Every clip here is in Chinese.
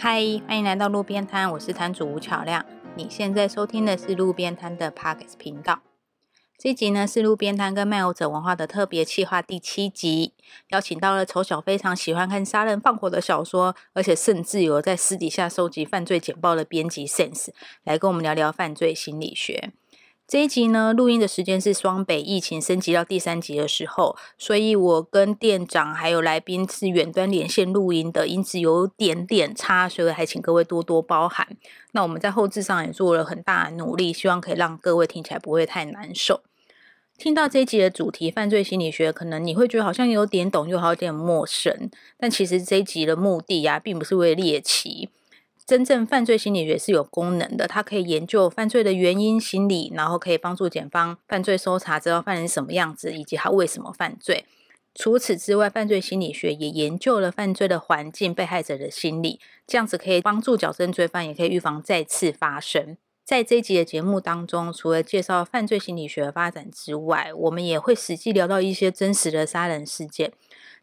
嗨，欢迎来到路边摊，我是摊主吴巧亮。你现在收听的是路边摊的 Pockets 频道。这集呢是路边摊跟漫游者文化的特别企划第七集，邀请到了丑小非常喜欢看杀人放火的小说，而且甚至有在私底下收集犯罪简报的编辑 Sense 来跟我们聊聊犯罪心理学。这一集呢，录音的时间是双北疫情升级到第三集的时候，所以我跟店长还有来宾是远端连线录音的，因此有点点差，所以还请各位多多包涵。那我们在后置上也做了很大的努力，希望可以让各位听起来不会太难受。听到这一集的主题犯罪心理学，可能你会觉得好像有点懂，又好有点陌生。但其实这一集的目的呀，并不是为了猎奇。真正犯罪心理学是有功能的，它可以研究犯罪的原因、心理，然后可以帮助检方犯罪搜查，知道犯人什么样子，以及他为什么犯罪。除此之外，犯罪心理学也研究了犯罪的环境、被害者的心理，这样子可以帮助矫正罪犯，也可以预防再次发生。在这一集的节目当中，除了介绍犯罪心理学的发展之外，我们也会实际聊到一些真实的杀人事件。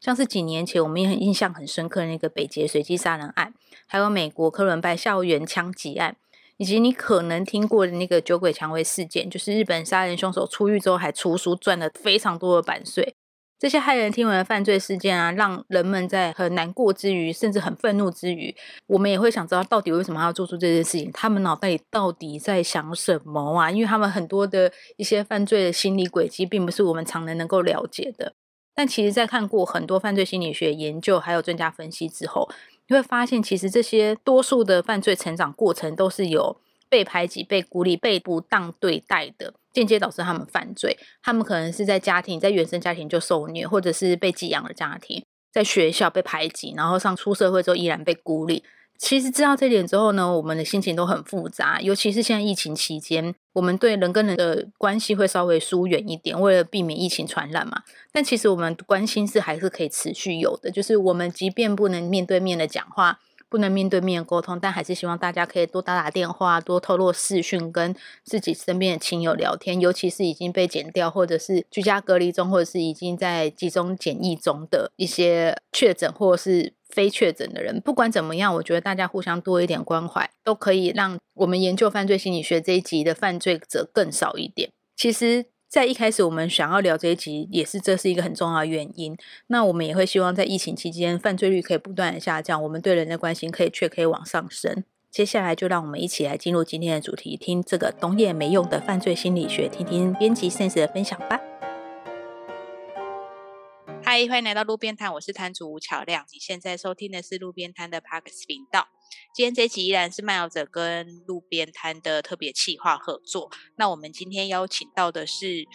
像是几年前我们也很印象很深刻的那个北捷随机杀人案，还有美国科伦拜校园枪击案，以及你可能听过的那个酒鬼蔷薇事件，就是日本杀人凶手出狱之后还出书赚了非常多的版税。这些骇人听闻的犯罪事件啊，让人们在很难过之余，甚至很愤怒之余，我们也会想知道到底为什么要做出这件事情？他们脑袋里到底在想什么啊？因为他们很多的一些犯罪的心理轨迹，并不是我们常人能够了解的。但其实，在看过很多犯罪心理学研究还有专家分析之后，你会发现，其实这些多数的犯罪成长过程都是有被排挤、被孤立、被不当对待的，间接导致他们犯罪。他们可能是在家庭，在原生家庭就受虐，或者是被寄养的家庭，在学校被排挤，然后上出社会之后依然被孤立。其实知道这点之后呢，我们的心情都很复杂，尤其是现在疫情期间，我们对人跟人的关系会稍微疏远一点，为了避免疫情传染嘛。但其实我们关心是还是可以持续有的，就是我们即便不能面对面的讲话。不能面对面沟通，但还是希望大家可以多打打电话，多透露视讯跟自己身边的亲友聊天。尤其是已经被剪掉，或者是居家隔离中，或者是已经在集中检疫中的一些确诊或者是非确诊的人，不管怎么样，我觉得大家互相多一点关怀，都可以让我们研究犯罪心理学这一集的犯罪者更少一点。其实。在一开始，我们想要聊这一集，也是这是一个很重要的原因。那我们也会希望在疫情期间，犯罪率可以不断的下降，我们对人的关心可以却可以往上升。接下来就让我们一起来进入今天的主题，听这个懂也没用的犯罪心理学，听听编辑 sense 的分享吧。嗨，欢迎来到路边摊，我是摊主吴巧亮。你现在收听的是路边摊的 Parks 频道。今天这集依然是漫游者跟路边摊的特别企划合作。那我们今天邀请到的是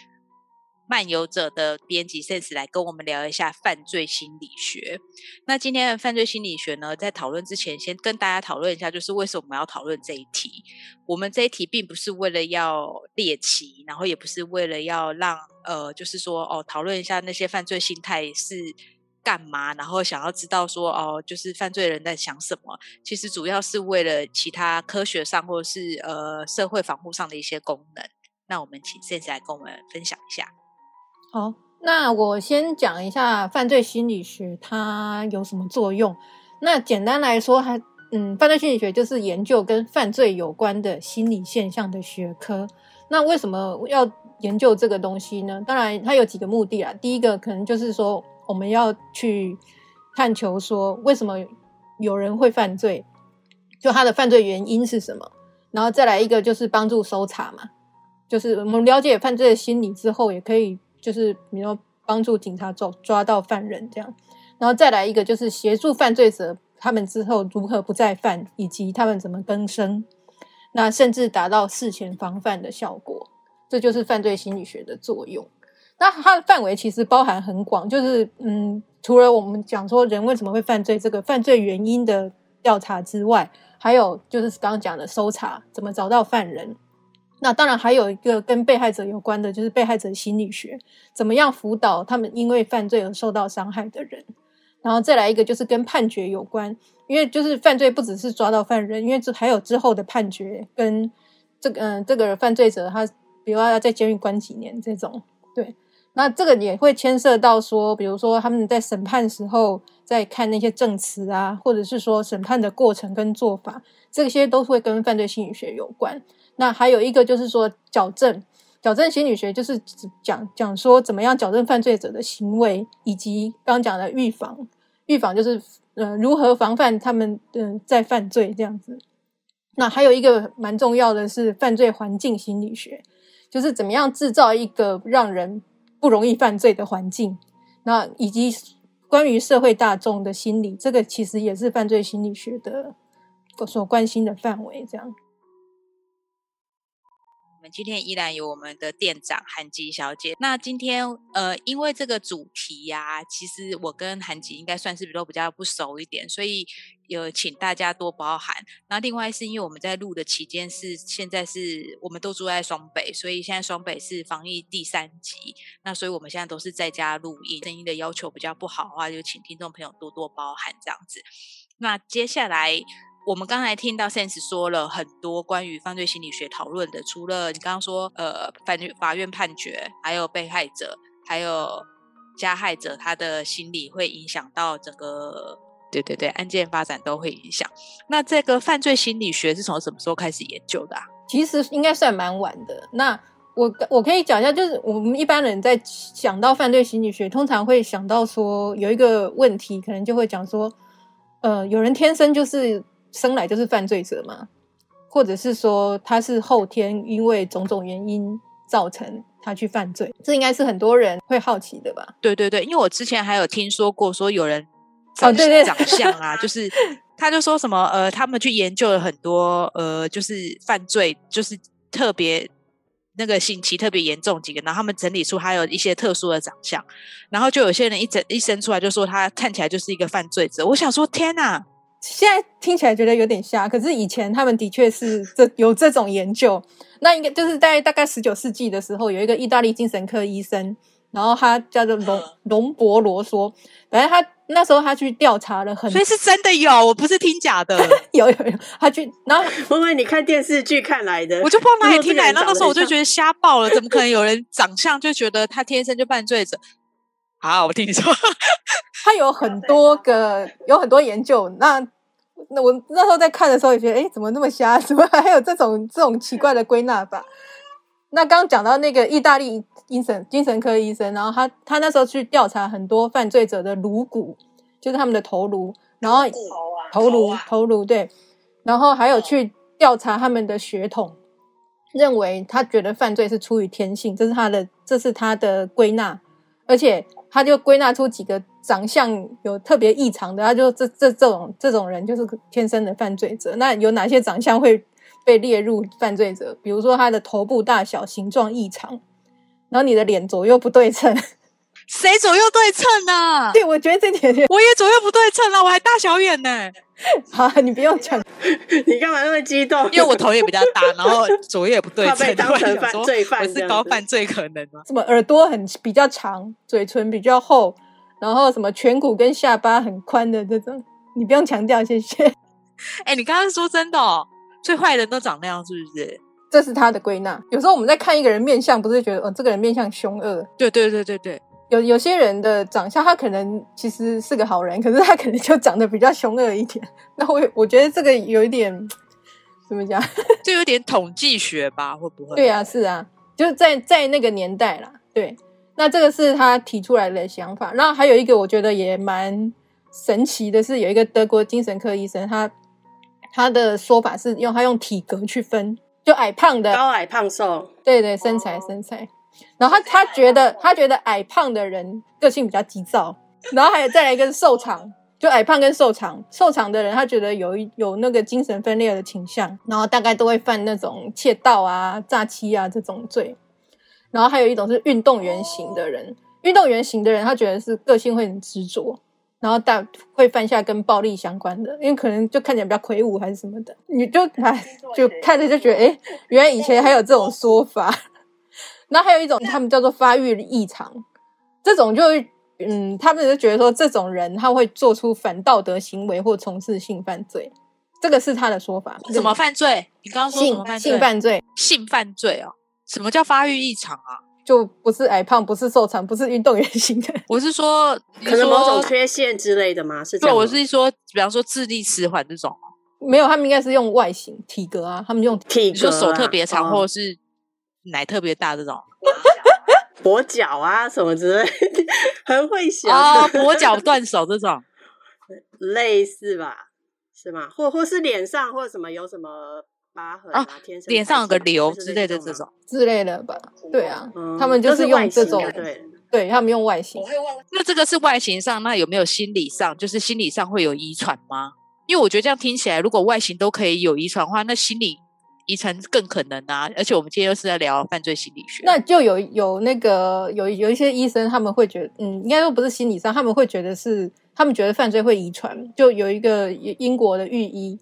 漫游者的编辑 Sense 来跟我们聊一下犯罪心理学。那今天的犯罪心理学呢，在讨论之前，先跟大家讨论一下，就是为什么我们要讨论这一题。我们这一题并不是为了要猎奇，然后也不是为了要让呃，就是说哦，讨论一下那些犯罪心态是。干嘛？然后想要知道说哦，就是犯罪人在想什么？其实主要是为了其他科学上或者是呃社会防护上的一些功能。那我们请现在来跟我们分享一下。好，那我先讲一下犯罪心理学它有什么作用。那简单来说，它嗯，犯罪心理学就是研究跟犯罪有关的心理现象的学科。那为什么要研究这个东西呢？当然，它有几个目的啊。第一个可能就是说。我们要去探求说，为什么有人会犯罪？就他的犯罪原因是什么？然后再来一个就是帮助搜查嘛，就是我们了解犯罪的心理之后，也可以就是比如说帮助警察抓抓到犯人这样。然后再来一个就是协助犯罪者他们之后如何不再犯，以及他们怎么更生，那甚至达到事前防范的效果。这就是犯罪心理学的作用。那它的范围其实包含很广，就是嗯，除了我们讲说人为什么会犯罪这个犯罪原因的调查之外，还有就是刚刚讲的搜查，怎么找到犯人。那当然还有一个跟被害者有关的，就是被害者心理学，怎么样辅导他们因为犯罪而受到伤害的人。然后再来一个就是跟判决有关，因为就是犯罪不只是抓到犯人，因为这还有之后的判决跟这个嗯这个犯罪者他，比如说要在监狱关几年这种，对。那这个也会牵涉到说，比如说他们在审判时候在看那些证词啊，或者是说审判的过程跟做法，这些都会跟犯罪心理学有关。那还有一个就是说矫正，矫正心理学就是讲讲说怎么样矫正犯罪者的行为，以及刚讲的预防，预防就是呃如何防范他们嗯在犯罪这样子。那还有一个蛮重要的是犯罪环境心理学，就是怎么样制造一个让人不容易犯罪的环境。那以及关于社会大众的心理，这个其实也是犯罪心理学的所关心的范围。这样。我们今天依然有我们的店长韩吉小姐。那今天呃，因为这个主题呀，其实我跟韩吉应该算是都比较不熟一点，所以有请大家多包涵。那另外是因为我们在录的期间是现在是我们都住在双北，所以现在双北是防疫第三级，那所以我们现在都是在家录音，声音的要求比较不好的话，就请听众朋友多多包涵这样子。那接下来。我们刚才听到 Sense 说了很多关于犯罪心理学讨论的，除了你刚刚说，呃，法法院判决，还有被害者，还有加害者，他的心理会影响到整个，对对对，案件发展都会影响。那这个犯罪心理学是从什么时候开始研究的？其实应该算蛮晚的。那我我可以讲一下，就是我们一般人在想到犯罪心理学，通常会想到说有一个问题，可能就会讲说，呃，有人天生就是。生来就是犯罪者嘛，或者是说他是后天因为种种原因造成他去犯罪，这应该是很多人会好奇的吧？对对对，因为我之前还有听说过，说有人哦对对 长相啊，就是他就说什么呃，他们去研究了很多呃，就是犯罪就是特别那个刑期特别严重几个，然后他们整理出还有一些特殊的长相，然后就有些人一整一生出来就说他看起来就是一个犯罪者，我想说天哪！现在听起来觉得有点瞎，可是以前他们的确是这有这种研究。那应该就是在大概十九世纪的时候，有一个意大利精神科医生，然后他叫做龙龙博罗说，反正他那时候他去调查了很，所以是真的有，我不是听假的，有有有，他去，然后 因为你看电视剧看来的，我就不知道哪里听来，那那时候我就觉得瞎爆了，怎么可能有人长相就觉得他天生就犯罪者？好，我听你说，他有很多个，有很多研究。那那我那时候在看的时候也觉得，哎，怎么那么瞎？怎么还有这种这种奇怪的归纳法？那刚讲到那个意大利精神精神科医生，然后他他那时候去调查很多犯罪者的颅骨，就是他们的头颅，然后头颅头颅对，然后还有去调查他们的血统，认为他觉得犯罪是出于天性，这是他的这是他的归纳，而且。他就归纳出几个长相有特别异常的，他就这这这种这种人就是天生的犯罪者。那有哪些长相会被列入犯罪者？比如说他的头部大小、形状异常，然后你的脸左右不对称。谁左右对称呢？对，我觉得这点我也左右不对称啊，我还大小眼呢。好，你不用讲，你干嘛那么激动？因为我头也比较大，然后左右也不对称，被当成犯罪犯，我是高犯罪可能吗？什么耳朵很比较长，嘴唇比较厚，然后什么颧骨跟下巴很宽的这种，你不用强调，谢谢。哎，你刚刚说真的，哦，最坏人都长那样，是不是？这是他的归纳。有时候我们在看一个人面相，不是觉得哦，这个人面相凶恶？对对对对对。有有些人的长相，他可能其实是个好人，可是他可能就长得比较凶恶一点。那我我觉得这个有一点 怎么讲？就有点统计学吧，会不会？对啊，是啊，就是在在那个年代啦。对，那这个是他提出来的想法。然后还有一个我觉得也蛮神奇的，是有一个德国精神科医生，他他的说法是用他用体格去分，就矮胖的、高矮胖瘦，对对，身材身材。然后他他觉得他觉得矮胖的人个性比较急躁，然后还有再来一个瘦长，就矮胖跟瘦长，瘦长的人他觉得有一有那个精神分裂的倾向，然后大概都会犯那种窃盗啊、诈欺啊这种罪。然后还有一种是运动员型的人，运动员型的人他觉得是个性会很执着，然后大会犯下跟暴力相关的，因为可能就看起来比较魁梧还是什么的，你就哎就看着就觉得哎，原来以前还有这种说法。那还有一种，他们叫做发育异常，这种就嗯，他们就觉得说，这种人他会做出反道德行为或从事性犯罪，这个是他的说法。什么犯罪？你刚刚说什么犯罪？性犯罪？性犯罪哦？什么叫发育异常啊？就不是矮胖，不是瘦长，不是运动员型的。我是说，可能某种缺陷之类的吗？是这对？我是说，比方说智力迟缓这种，没有，他们应该是用外形体格啊，他们用体格啊手特别长，哦或者是奶特别大这种。跛脚啊什么之类，很会想，啊，跛脚断手这种，类似吧？是吗？或或是脸上或什么有什么疤痕啊？天生脸上有个瘤之类的这种。之类的吧？对啊，嗯他们就是用这种就对对他们用外形。那这个是外形上，那有没有心理上？就是心理上会有遗传吗？因为我觉得这样听起来，如果外形都可以有遗传的话，那心理遗传更可能啊。而且我们今天又是在聊犯罪心理学，那就有有那个有有一些医生，他们会觉得，嗯，应该说不是心理上，他们会觉得是他们觉得犯罪会遗传。就有一个英国的御医，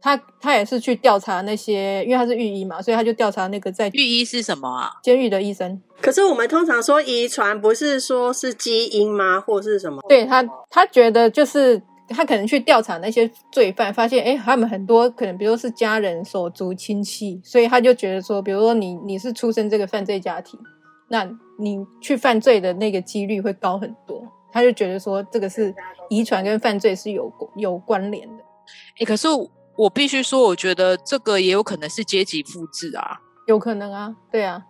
他他也是去调查那些，因为他是御医嘛，所以他就调查那个在御医是什么啊？监狱的医生。可是我们通常说遗传，不是说是基因吗？或是什么？对他，他觉得就是他可能去调查那些罪犯，发现哎，诶他们很多可能，比如说是家人、手足、亲戚，所以他就觉得说，比如说你你是出生这个犯罪家庭，那你去犯罪的那个几率会高很多。他就觉得说，这个是遗传跟犯罪是有有关联的，哎，可是我必须说，我觉得这个也有可能是阶级复制啊。有可能啊，对啊。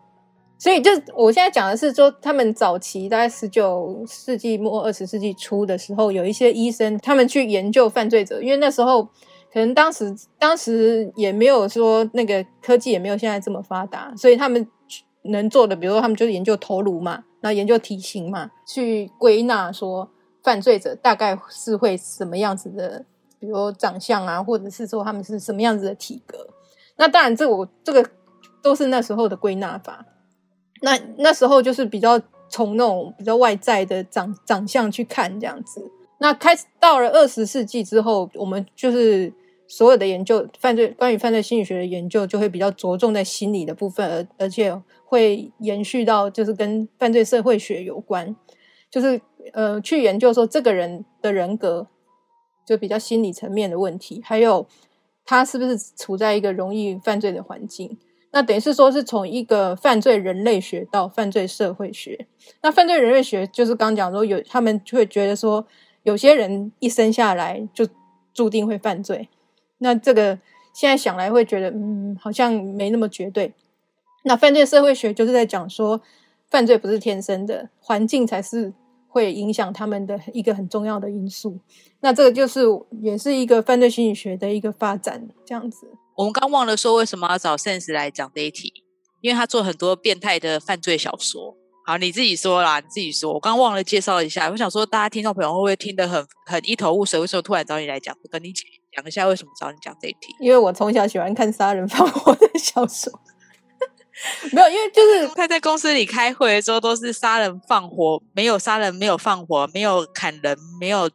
所以就我现在讲的是说，他们早期大概十九世纪末二十世纪初的时候，有一些医生他们去研究犯罪者，因为那时候可能当时当时也没有说那个科技也没有现在这么发达，所以他们能做的，比如说他们就是研究头颅嘛，然后研究体型嘛，去归纳说犯罪者大概是会什么样子的，比如长相啊，或者是说他们是什么样子的体格。那当然，这我这个都是那时候的归纳法。那那时候就是比较从那种比较外在的长长相去看这样子。那开始到了二十世纪之后，我们就是所有的研究犯罪关于犯罪心理学的研究就会比较着重在心理的部分，而而且会延续到就是跟犯罪社会学有关，就是呃去研究说这个人的人格就比较心理层面的问题，还有他是不是处在一个容易犯罪的环境。那等于是说，是从一个犯罪人类学到犯罪社会学。那犯罪人类学就是刚讲说，有他们就会觉得说，有些人一生下来就注定会犯罪。那这个现在想来会觉得，嗯，好像没那么绝对。那犯罪社会学就是在讲说，犯罪不是天生的，环境才是会影响他们的一个很重要的因素。那这个就是也是一个犯罪心理学的一个发展，这样子。我们刚忘了说为什么要找 Sense 来讲这一题，因为他做很多变态的犯罪小说。好，你自己说啦，你自己说。我刚忘了介绍一下，我想说大家听众朋友会不会听得很很一头雾水？为什么突然找你来讲？跟你讲一下为什么找你讲这一题？因为我从小喜欢看杀人放火的小说，没有，因为就是他在公司里开会的时候都是杀人放火，没有杀人，没有放火，没有砍人，没有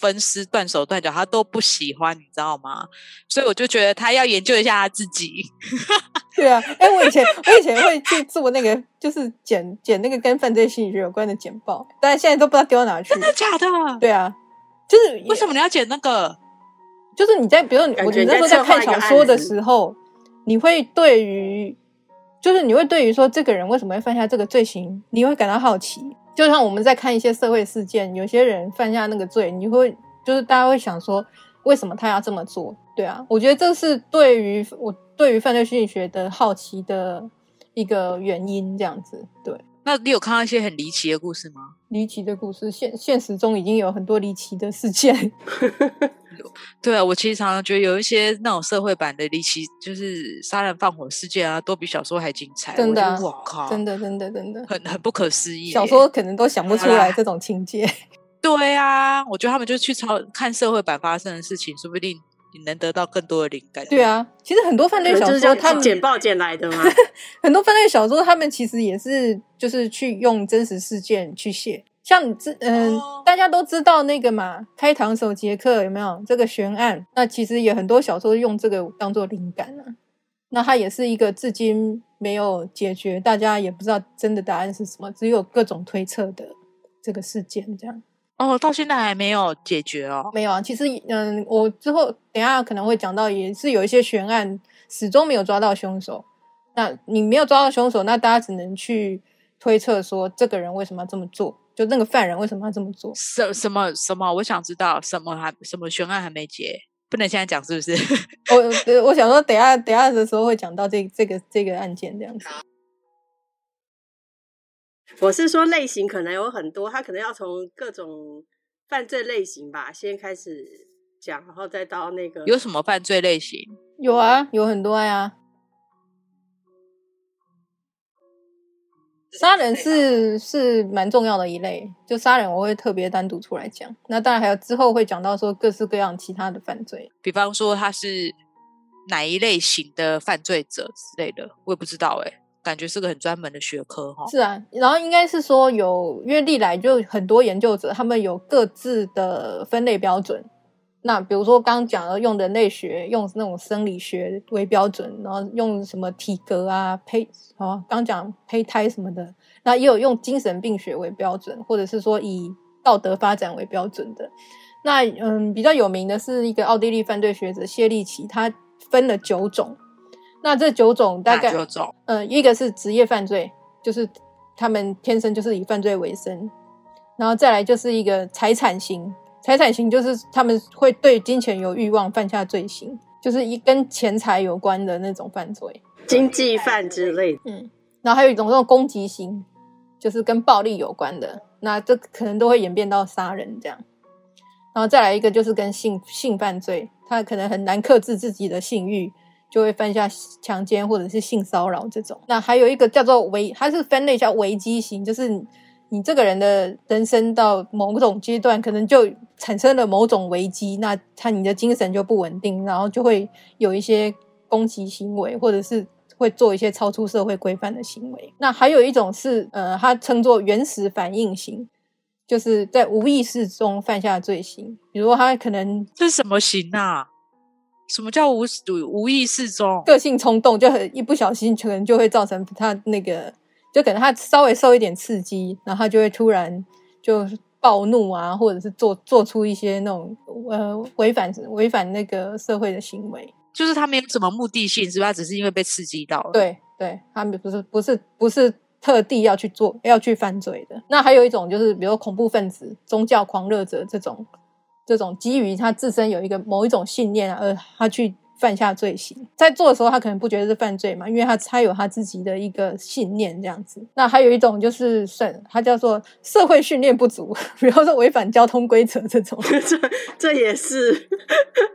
分尸、断手断脚，他都不喜欢，你知道吗？所以我就觉得他要研究一下他自己。对啊，哎，我以前我以前会去做那个，就是剪剪那个跟犯罪心理学有关的简报，但是现在都不知道丢到哪去真。的假的？对啊，就是为什么你要剪那个？就是你在比如说我觉你你那时候在看小说的时候，你会对于就是你会对于说这个人为什么会犯下这个罪行，你会感到好奇。就像我们在看一些社会事件，有些人犯下那个罪，你会就是大家会想说，为什么他要这么做？对啊，我觉得这是对于我对于犯罪心理学的好奇的一个原因，这样子。对，那你有看到一些很离奇的故事吗？离奇的故事，现现实中已经有很多离奇的事件。对啊，我其实常常觉得有一些那种社会版的离奇，就是杀人放火事件啊，都比小说还精彩。真的啊我靠，真的，真的，真的，很很不可思议耶。小说可能都想不出来这种情节。对啊，我觉得他们就去抄看社会版发生的事情，说不定你能得到更多的灵感。对，啊，其实很多犯罪小说，他们简报捡来的嘛？很多犯罪小说，他们其实也是就是去用真实事件去写。像你知，嗯、哦大家都知道那个嘛，开膛手杰克有没有这个悬案？那其实也很多小说用这个当做灵感啊。那它也是一个至今没有解决，大家也不知道真的答案是什么，只有各种推测的这个事件这样。哦，到现在还没有解决哦。没有啊，其实嗯，我之后等一下可能会讲到，也是有一些悬案始终没有抓到凶手。那你没有抓到凶手，那大家只能去推测说这个人为什么要这么做，就那个犯人为什么要这么做。什什么什么？我想知道什么还什么悬案还没结，不能现在讲是不是？我呃我想说，等一下等一下的时候会讲到这这个这个案件这样子。我是说类型可能有很多，他可能要从各种犯罪类型吧，先开始讲，然后再到那个有什么犯罪类型？有啊，有很多呀。杀人是是蛮重要的一类，就杀人我会特别单独出来讲。那当然还有之后会讲到说各式各样其他的犯罪，比方说他是哪一类型的犯罪者之类的，我也不知道哎、感觉是个很专门的学科哈。是啊。然后应该是说有，因为历来就很多研究者他们有各自的分类标准。那比如说刚刚讲的用人类学，用那种生理学为标准，然后用什么体格啊、胚哦，刚讲胚胎什么的，那也有用精神病学为标准，或者是说以道德发展为标准的。那嗯，比较有名的是一个奥地利犯罪学者谢利奇，他分了九种。那这九种大概哪九种？呃，一个是职业犯罪，就是他们天生就是以犯罪为生，然后再来就是一个财产型，财产型就是他们会对金钱有欲望，犯下罪行，就是一跟钱财有关的那种犯罪。经济犯之类的。嗯，然后还有一种这种攻击型，就是跟暴力有关的，那这可能都会演变到杀人这样。然后再来一个就是跟性性犯罪，他可能很难克制自己的性欲，就会犯下强奸或者是性骚扰这种。那还有一个叫做危，它是分类叫危机型，就是你你这个人的人生到某种阶段，可能就产生了某种危机，那他你的精神就不稳定，然后就会有一些攻击行为，或者是会做一些超出社会规范的行为。那还有一种是呃，他称作原始反应型。就是在无意识中犯下罪行，比如说他可能这是什么型啊？什么叫无无意识中？个性冲动，就很一不小心可能就会造成他那个，就可能他稍微受一点刺激，然后他就会突然就暴怒啊，或者是做做出一些那种呃违反违反那个社会的行为。就是他没有什么目的性，是吧？他只是因为被刺激到了。，对对，他们不是不是不是特地要去做要去犯罪的。那还有一种就是，比如恐怖分子、宗教狂热者这种，这种基于他自身有一个某一种信念啊，而他去犯下罪行，在做的时候他可能不觉得是犯罪嘛，因为他他有他自己的一个信念这样子。那还有一种就是算他叫做社会训练不足，比方说违反交通规则这种，这这也是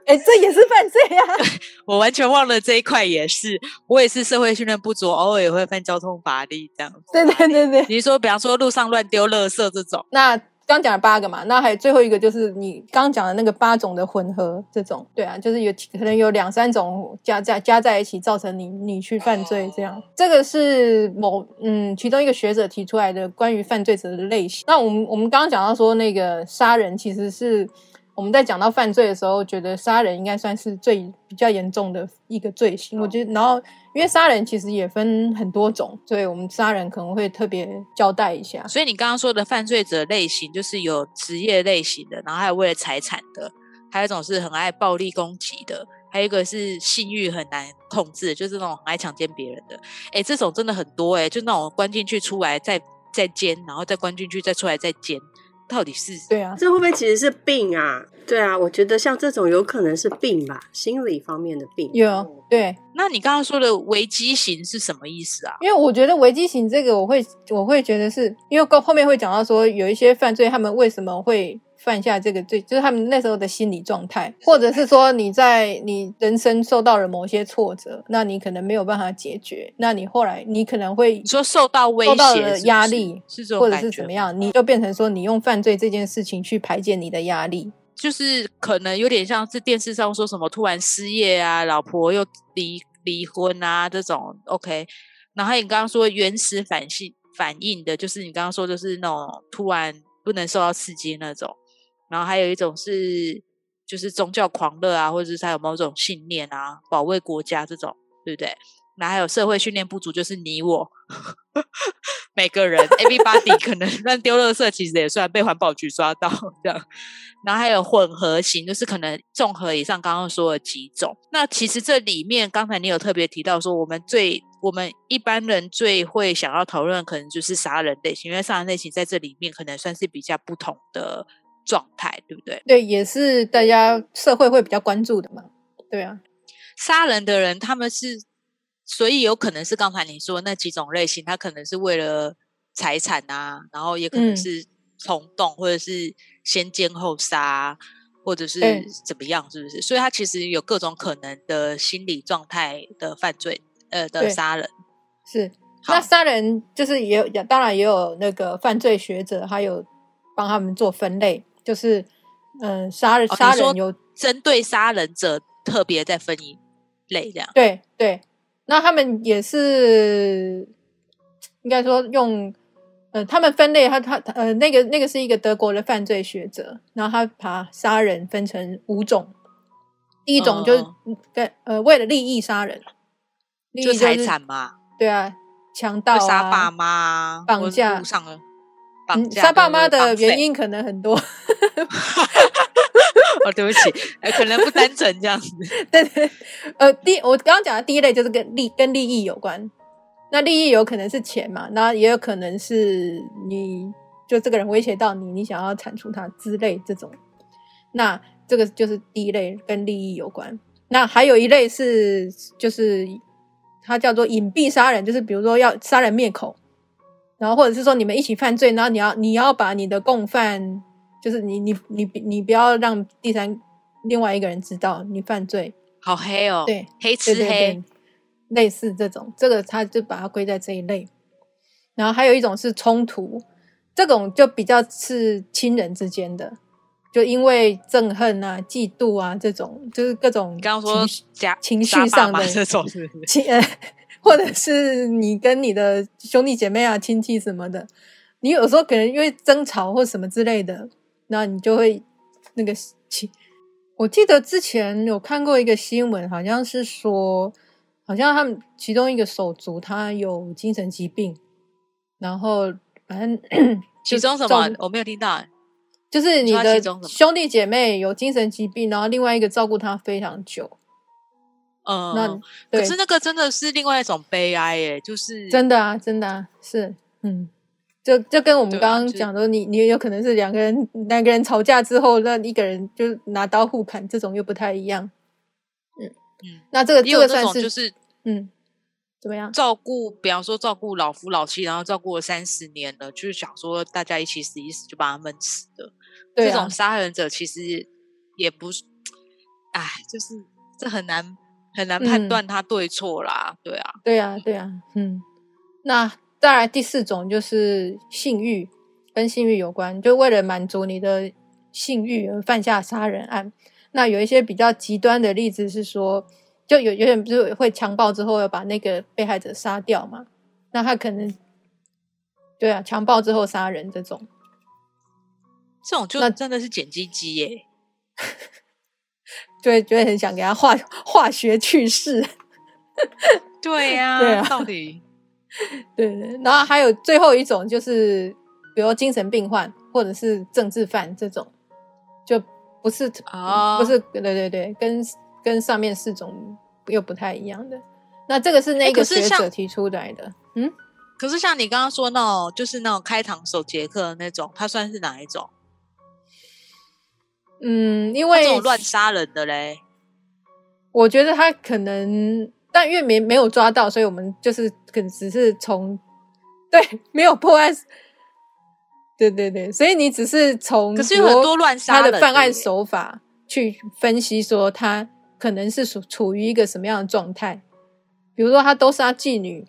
哎，这也是犯罪啊。我完全忘了这一块，也是我也是社会训练不足，偶尔也会犯交通法律这样子。对对对对，你是说，比方说路上乱丢垃圾这种，那刚讲了八个嘛，那还有最后一个就是你刚讲的那个八种的混合，这种对啊，就是有可能有两三种加在加在一起，造成你你去犯罪这样。这个是某嗯其中一个学者提出来的关于犯罪者的类型。那我们我们刚刚讲到说那个杀人其实是。我们在讲到犯罪的时候，觉得杀人应该算是最比较严重的一个罪行。我觉得，然后因为杀人其实也分很多种，所以我们杀人可能会特别交代一下。所以你刚刚说的犯罪者类型，就是有职业类型的，然后还有为了财产的，还有一种是很爱暴力攻击的，还有一个是性欲很难控制，就是那种很爱强奸别人的。哎，这种真的很多哎、就那种关进去出来再再奸，然后再关进去再出来再奸，到底是对啊，这会不会其实是病啊？对啊，我觉得像这种有可能是病吧，心理方面的病。有对，那你刚刚说的危机型是什么意思啊？因为我觉得危机型这个，我会我会觉得是因为后后面会讲到说，有一些犯罪他们为什么会犯下这个罪，就是他们那时候的心理状态，或者是说你在你人生受到了某些挫折，那你可能没有办法解决，那你后来你可能会你说受到威胁压力是这种或者是怎么样，你就变成说你用犯罪这件事情去排解你的压力。就是可能有点像是电视上说什么突然失业啊，老婆又离离婚啊这种，OK。然后你刚刚说原始反性反应的，就是你刚刚说就是那种突然不能受到刺激那种。然后还有一种是就是宗教狂热啊，或者是他有某种信念啊，保卫国家这种，对不对？那还有社会训练不足，就是你我 每个人 everybody 可能乱丢垃圾，其实也算被环保局抓到这样。然后还有混合型，就是可能综合以上刚刚说的几种。那其实这里面，刚才你有特别提到说，我们最我们一般人最会想要讨论，可能就是杀人类型，因为杀人类型在这里面可能算是比较不同的状态，对不对？对，也是大家社会会比较关注的嘛。对啊，杀人的人他们是，所以有可能是刚才你说那几种类型，他可能是为了财产啊，然后也可能嗯是冲动，或者是先奸后杀，或者是怎么样，是不是？所以他其实有各种可能的心理状态的犯罪，呃的杀人。是。那杀人就是也有，也当然也有那个犯罪学者，还有帮他们做分类，就是嗯，杀人杀人有针对杀人者特别再分一类这样。对对，那他们也是应该说用呃，他们分类他他呃那个那个是一个德国的犯罪学者，然后他把杀人分成五种，第一种就是呃为了利益杀人，利益就是财产嘛，对啊，强盗就杀爸啊，妈绑架路上的绑嗯，架杀爸妈的原因可能很多 哦，对不起，呃可能不单纯这样子。对对，呃，第我刚刚讲的第一类就是跟利跟利益有关，那利益有可能是钱嘛，那也有可能是你就这个人威胁到你，你想要铲除他之类这种，那这个就是第一类跟利益有关。那还有一类是就是它叫做隐蔽杀人，就是比如说要杀人灭口，然后或者是说你们一起犯罪，然后你要你要把你的共犯，就是你你你你不要让第三另外一个人知道你犯罪，好黑哦，对，黑吃对对黑对，类似这种，这个他就把它归在这一类。然后还有一种是冲突，这种就比较是亲人之间的，就因为憎恨啊、嫉妒啊这种，就是各种你刚刚说情绪上的妈这种是不是？或者是你跟你的兄弟姐妹啊、亲戚什么的，你有时候可能因为争吵或什么之类的，那你就会那个情。我记得之前有看过一个新闻，好像是说，好像他们其中一个手足他有精神疾病，然后反正 其中什么我没有听到欸？就是你的兄弟姐妹有精神疾病，然后另外一个照顾他非常久，嗯，那可，是那个真的是另外一种悲哀耶，就是真的啊，真的啊，是，嗯，就就跟我们刚刚讲的，你你有可能是两个人两个人吵架之后，那一个人就拿刀互砍，这种又不太一样。嗯嗯，那这个这个算是就是嗯，怎么样？照顾，比方说照顾老夫老妻，然后照顾了三十年了，就是想说大家一起死一死就把他们死的。对啊这种，杀人者其实也不是，哎，就是这很难很难判嗯断他对错啦。对啊，对啊，对啊，嗯。那再来第四种就是性欲，跟性欲有关，就为了满足你的性欲而犯下杀人案。那有一些比较极端的例子是说，就有有点不是会强暴之后要把那个被害者杀掉嘛？那他可能对啊，强暴之后杀人这种，这种就那真的是捡鸡鸡耶。就会就会很想给他化化学去世。对呀、对啊到底对对，然后还有最后一种就是，比如精神病患或者是政治犯这种，就不是、哦不是对对对，跟跟上面四种又不太一样的。那这个是那个学者提出来的，嗯，可是像你刚刚说那种，就是那种开膛手杰克的那种，他算是哪一种？嗯，因这为种乱杀人的嘞？我觉得他可能，但因为没没有抓到，所以我们就是可能只是从 对没有破案，对对对，所以你只是从可是有很多乱杀他人的的犯案手法去分析，说他可能是处处于一个什么样的状态，比如说他都杀妓女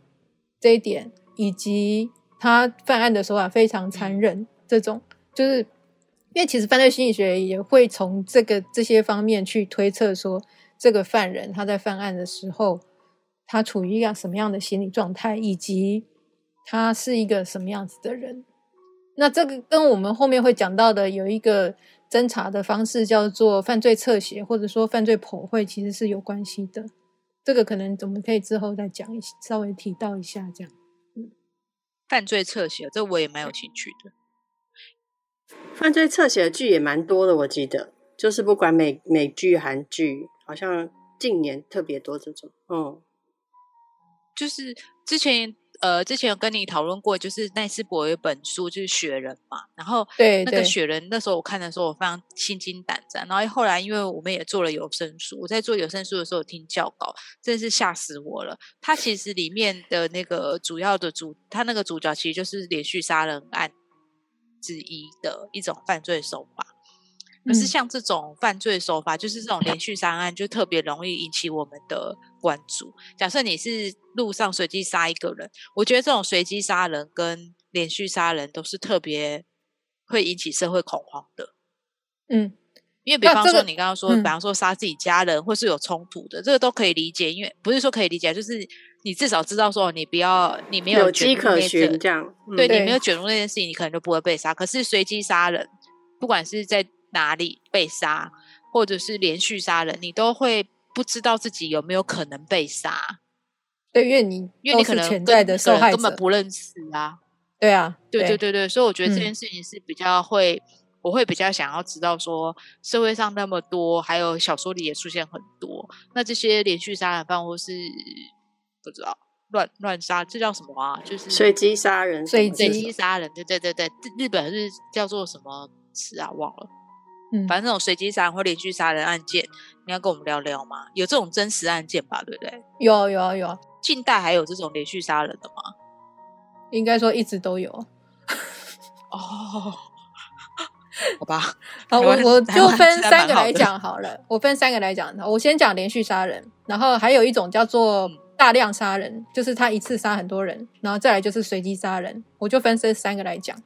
这一点，以及他犯案的手法非常残忍，这种就是因为其实犯罪心理学也会从这个这些方面去推测说，这个犯人他在犯案的时候，他处于一个什么样的心理状态，以及他是一个什么样子的人。那这个跟我们后面会讲到的有一个侦查的方式叫做犯罪侧写，或者说犯罪剖绘，其实是有关系的。这个可能我们可以之后再讲一稍微提到一下，这样。犯罪侧写，这我也蛮有兴趣的。犯罪侧写的剧也蛮多的，我记得，就是不管美美剧、韩剧，好像近年特别多这种。嗯，就是之前呃，之前有跟你讨论过，就是奈斯伯有一本书就是《雪人》嘛，然后对那个雪人》那时候我看的时候，我非常心惊胆战。然后后来因为我们也做了有声书，我在做有声书的时候听教稿，真的是吓死我了。它其实里面的那个主要的主，它那个主角其实就是连续杀人案之一的一种犯罪手法。可是嗯像这种犯罪手法，就是这种连续杀人案，就特别容易引起我们的关注。假设你是路上随机杀一个人，我觉得这种随机杀人跟连续杀人都是特别会引起社会恐慌的。嗯，因为比方说你刚刚说，嗯比方说杀自己家人或是有冲突的，这个都可以理解。因为不是说可以理解，就是你至少知道说你不要，你没有有迹可入那这循，这样。嗯对对你没有卷入那件事情，你可能就不会被杀。可是随机杀人，不管是在哪里被杀，或者是连续杀人，你都会不知道自己有没有可能被杀，对，因为你因为你可能在的受害人根本，不认识啊。对啊，对对对对，所以我觉得这嗯件事情是比较会，我会比较想要知道说，社会上那么多，还有小说里也出现很多，那这些连续杀人犯或是不知道乱乱杀，这叫什么啊？就是随机杀人随随机杀人，对对对对，日日本是叫做什么词啊？忘了。嗯，反正这种随机杀人或连续杀人案件，你要跟我们聊聊吗？有这种真实案件吧，对不对？有有有，近代还有这种连续杀人的吗？应该说一直都有。哦，好吧，好，我我就分三个来讲好了，我分三个来讲。我先讲连续杀人，然后还有一种叫做大量杀人，就是他一次杀很多人，然后再来就是随机杀人，我就分这三个来讲。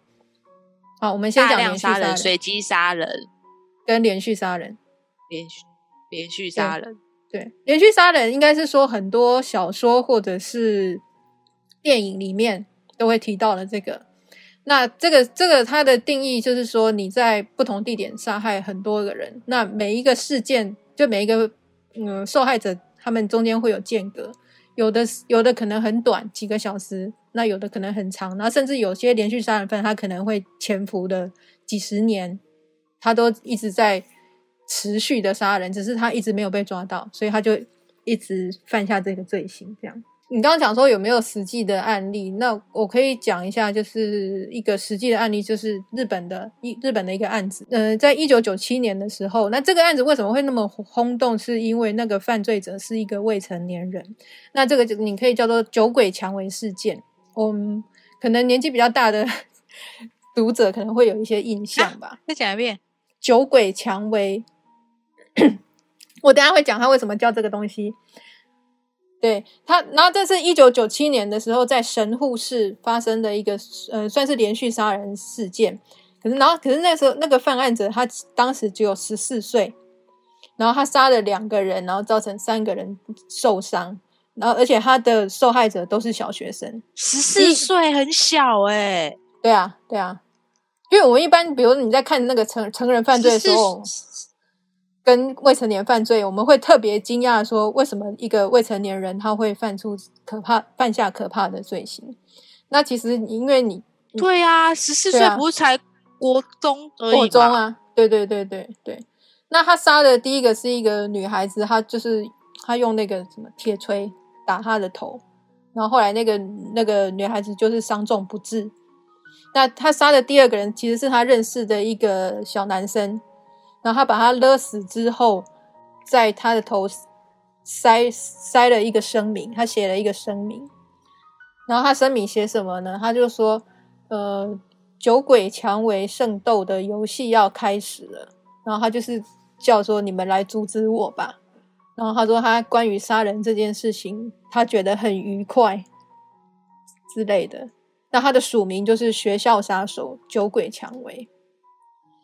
好，我们先大讲连续量杀人、人随机杀人、跟连续杀人。连续连续杀人。对，连续杀人应该是说很多小说或者是电影里面都会提到的这个。那这个这个它的定义就是说你在不同地点杀害很多个人，那每一个事件就每一个嗯受害者他们中间会有间隔，有的有的可能很短几个小时，那有的可能很长，然后甚至有些连续杀人犯他可能会潜伏的几十年，他都一直在持续的杀人，只是他一直没有被抓到，所以他就一直犯下这个罪行。这样，你刚刚讲说有没有实际的案例？那我可以讲一下，就是一个实际的案例，就是日本的一日本的一个案子。呃，在一九九七年的时候，那这个案子为什么会那么轰动？是因为那个犯罪者是一个未成年人。那这个就你可以叫做酒鬼蔷薇事件。嗯，可能年纪比较大的 读者可能会有一些印象吧。再讲一遍，酒鬼蔷薇，我等下会讲他为什么叫这个东西。对他，然后这是一九九七年的时候，在神户市发生的一个呃，算是连续杀人事件。可是，然后可是那时候那个犯案者他当时只有十四岁，然后他杀了两个人，然后造成三个人受伤，然后而且他的受害者都是小学生。十四岁很小哎、对啊，对啊，因为我们一般，比如你在看那个成成人犯罪的时候，跟未成年犯罪，我们会特别惊讶说，为什么一个未成年人他会犯出可怕、犯下可怕的罪行？那其实因为你对啊，十四岁不是才国中而已国中？啊，对对对对对。那他杀的第一个是一个女孩子，她就是他用那个什么铁锤打她的头，然后后来那个那个女孩子就是伤重不治。那他杀的第二个人其实是他认识的一个小男生，然后他把他勒死之后，在他的头塞塞了一个声明，他写了一个声明，然后他声明写什么呢？他就说，呃，酒鬼蔷薇圣斗的游戏要开始了，然后他就是叫说你们来阻止我吧。然后他说他关于杀人这件事情，他觉得很愉快之类的。那他的署名就是学校杀手酒鬼蔷薇，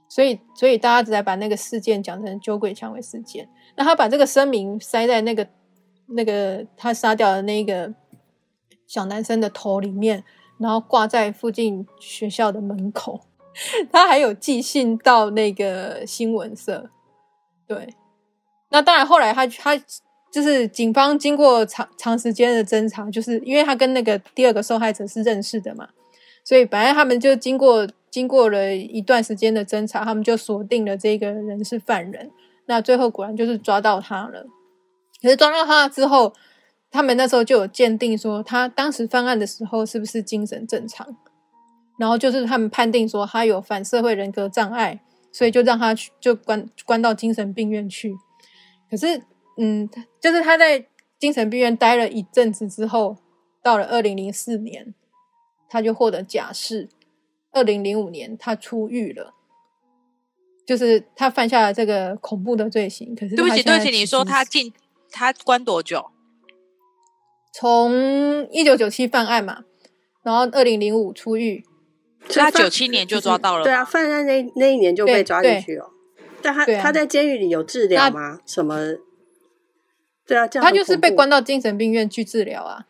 所以所以大家只在把那个事件讲成酒鬼蔷薇事件。那他把这个声明塞在那个那个他杀掉的那个小男生的头里面，然后挂在附近学校的门口。他还有寄信到那个新闻社，对。那当然，后来他他就是警方经过长长时间的侦查，就是因为他跟那个第二个受害者是认识的嘛，所以本来他们就经过经过了一段时间的侦查，他们就锁定了这个人是犯人。那最后果然就是抓到他了。可是抓到他之后，他们那时候就有鉴定说，他当时犯案的时候是不是精神正常，然后就是他们判定说他有反社会人格障碍，所以就让他去就关关到精神病院去。可是，嗯，就是他在精神病院待了一阵子之后，到了二零零四年，他就获得假释。二零零五年他出狱了，就是他犯下了这个恐怖的罪行。可是对不起，对不起，你说他进他关多久？从一九九七犯案嘛，然后二零零五出狱，所以他犯九七年就抓到了对啊，犯案那那一年就被抓进去了。但他啊他在监狱里有治疗吗？什么？对啊，这样他就是被关到精神病院去治疗啊。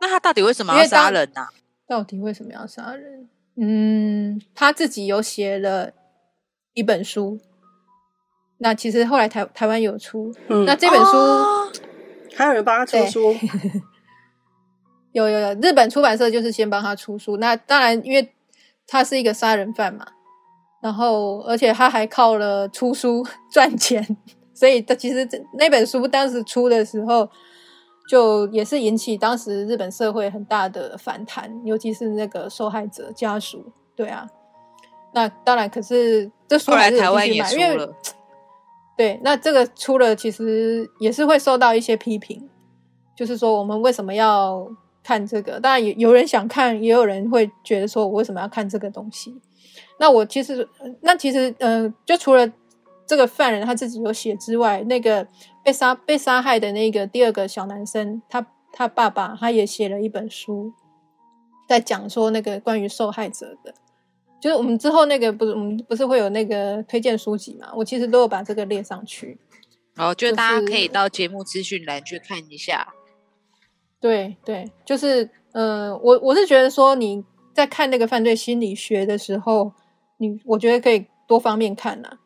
那他到底为什么要杀人呢、到底为什么要杀人？嗯，他自己有写了一本书，那其实后来台台湾有出，嗯那这本书、哦还有人帮他出对书，有有有，日本出版社就是先帮他出书。那当然，因为他是一个杀人犯嘛，然后而且他还靠了出书 赚钱，所以他其实那本书当时出的时候，就也是引起当时日本社会很大的反弹，尤其是那个受害者家属。对啊，那当然，可是这书后来还是台湾也出了，对，那这个出了，其实也是会受到一些批评，就是说我们为什么要看这个？当然有有人想看，也有人会觉得说我为什么要看这个东西？那我其实，那其实，呃，就除了这个犯人他自己有写之外，那个被杀被杀害的那个第二个小男生，他他爸爸他也写了一本书，在讲说那个关于受害者的。就是我们之后那个不是我们不是会有那个推荐书籍嘛？我其实都有把这个列上去。然后就就大家可以到节目资讯栏去看一下。对对，就是呃，我我是觉得说你在看那个犯罪心理学的时候，你我觉得可以多方面看呐、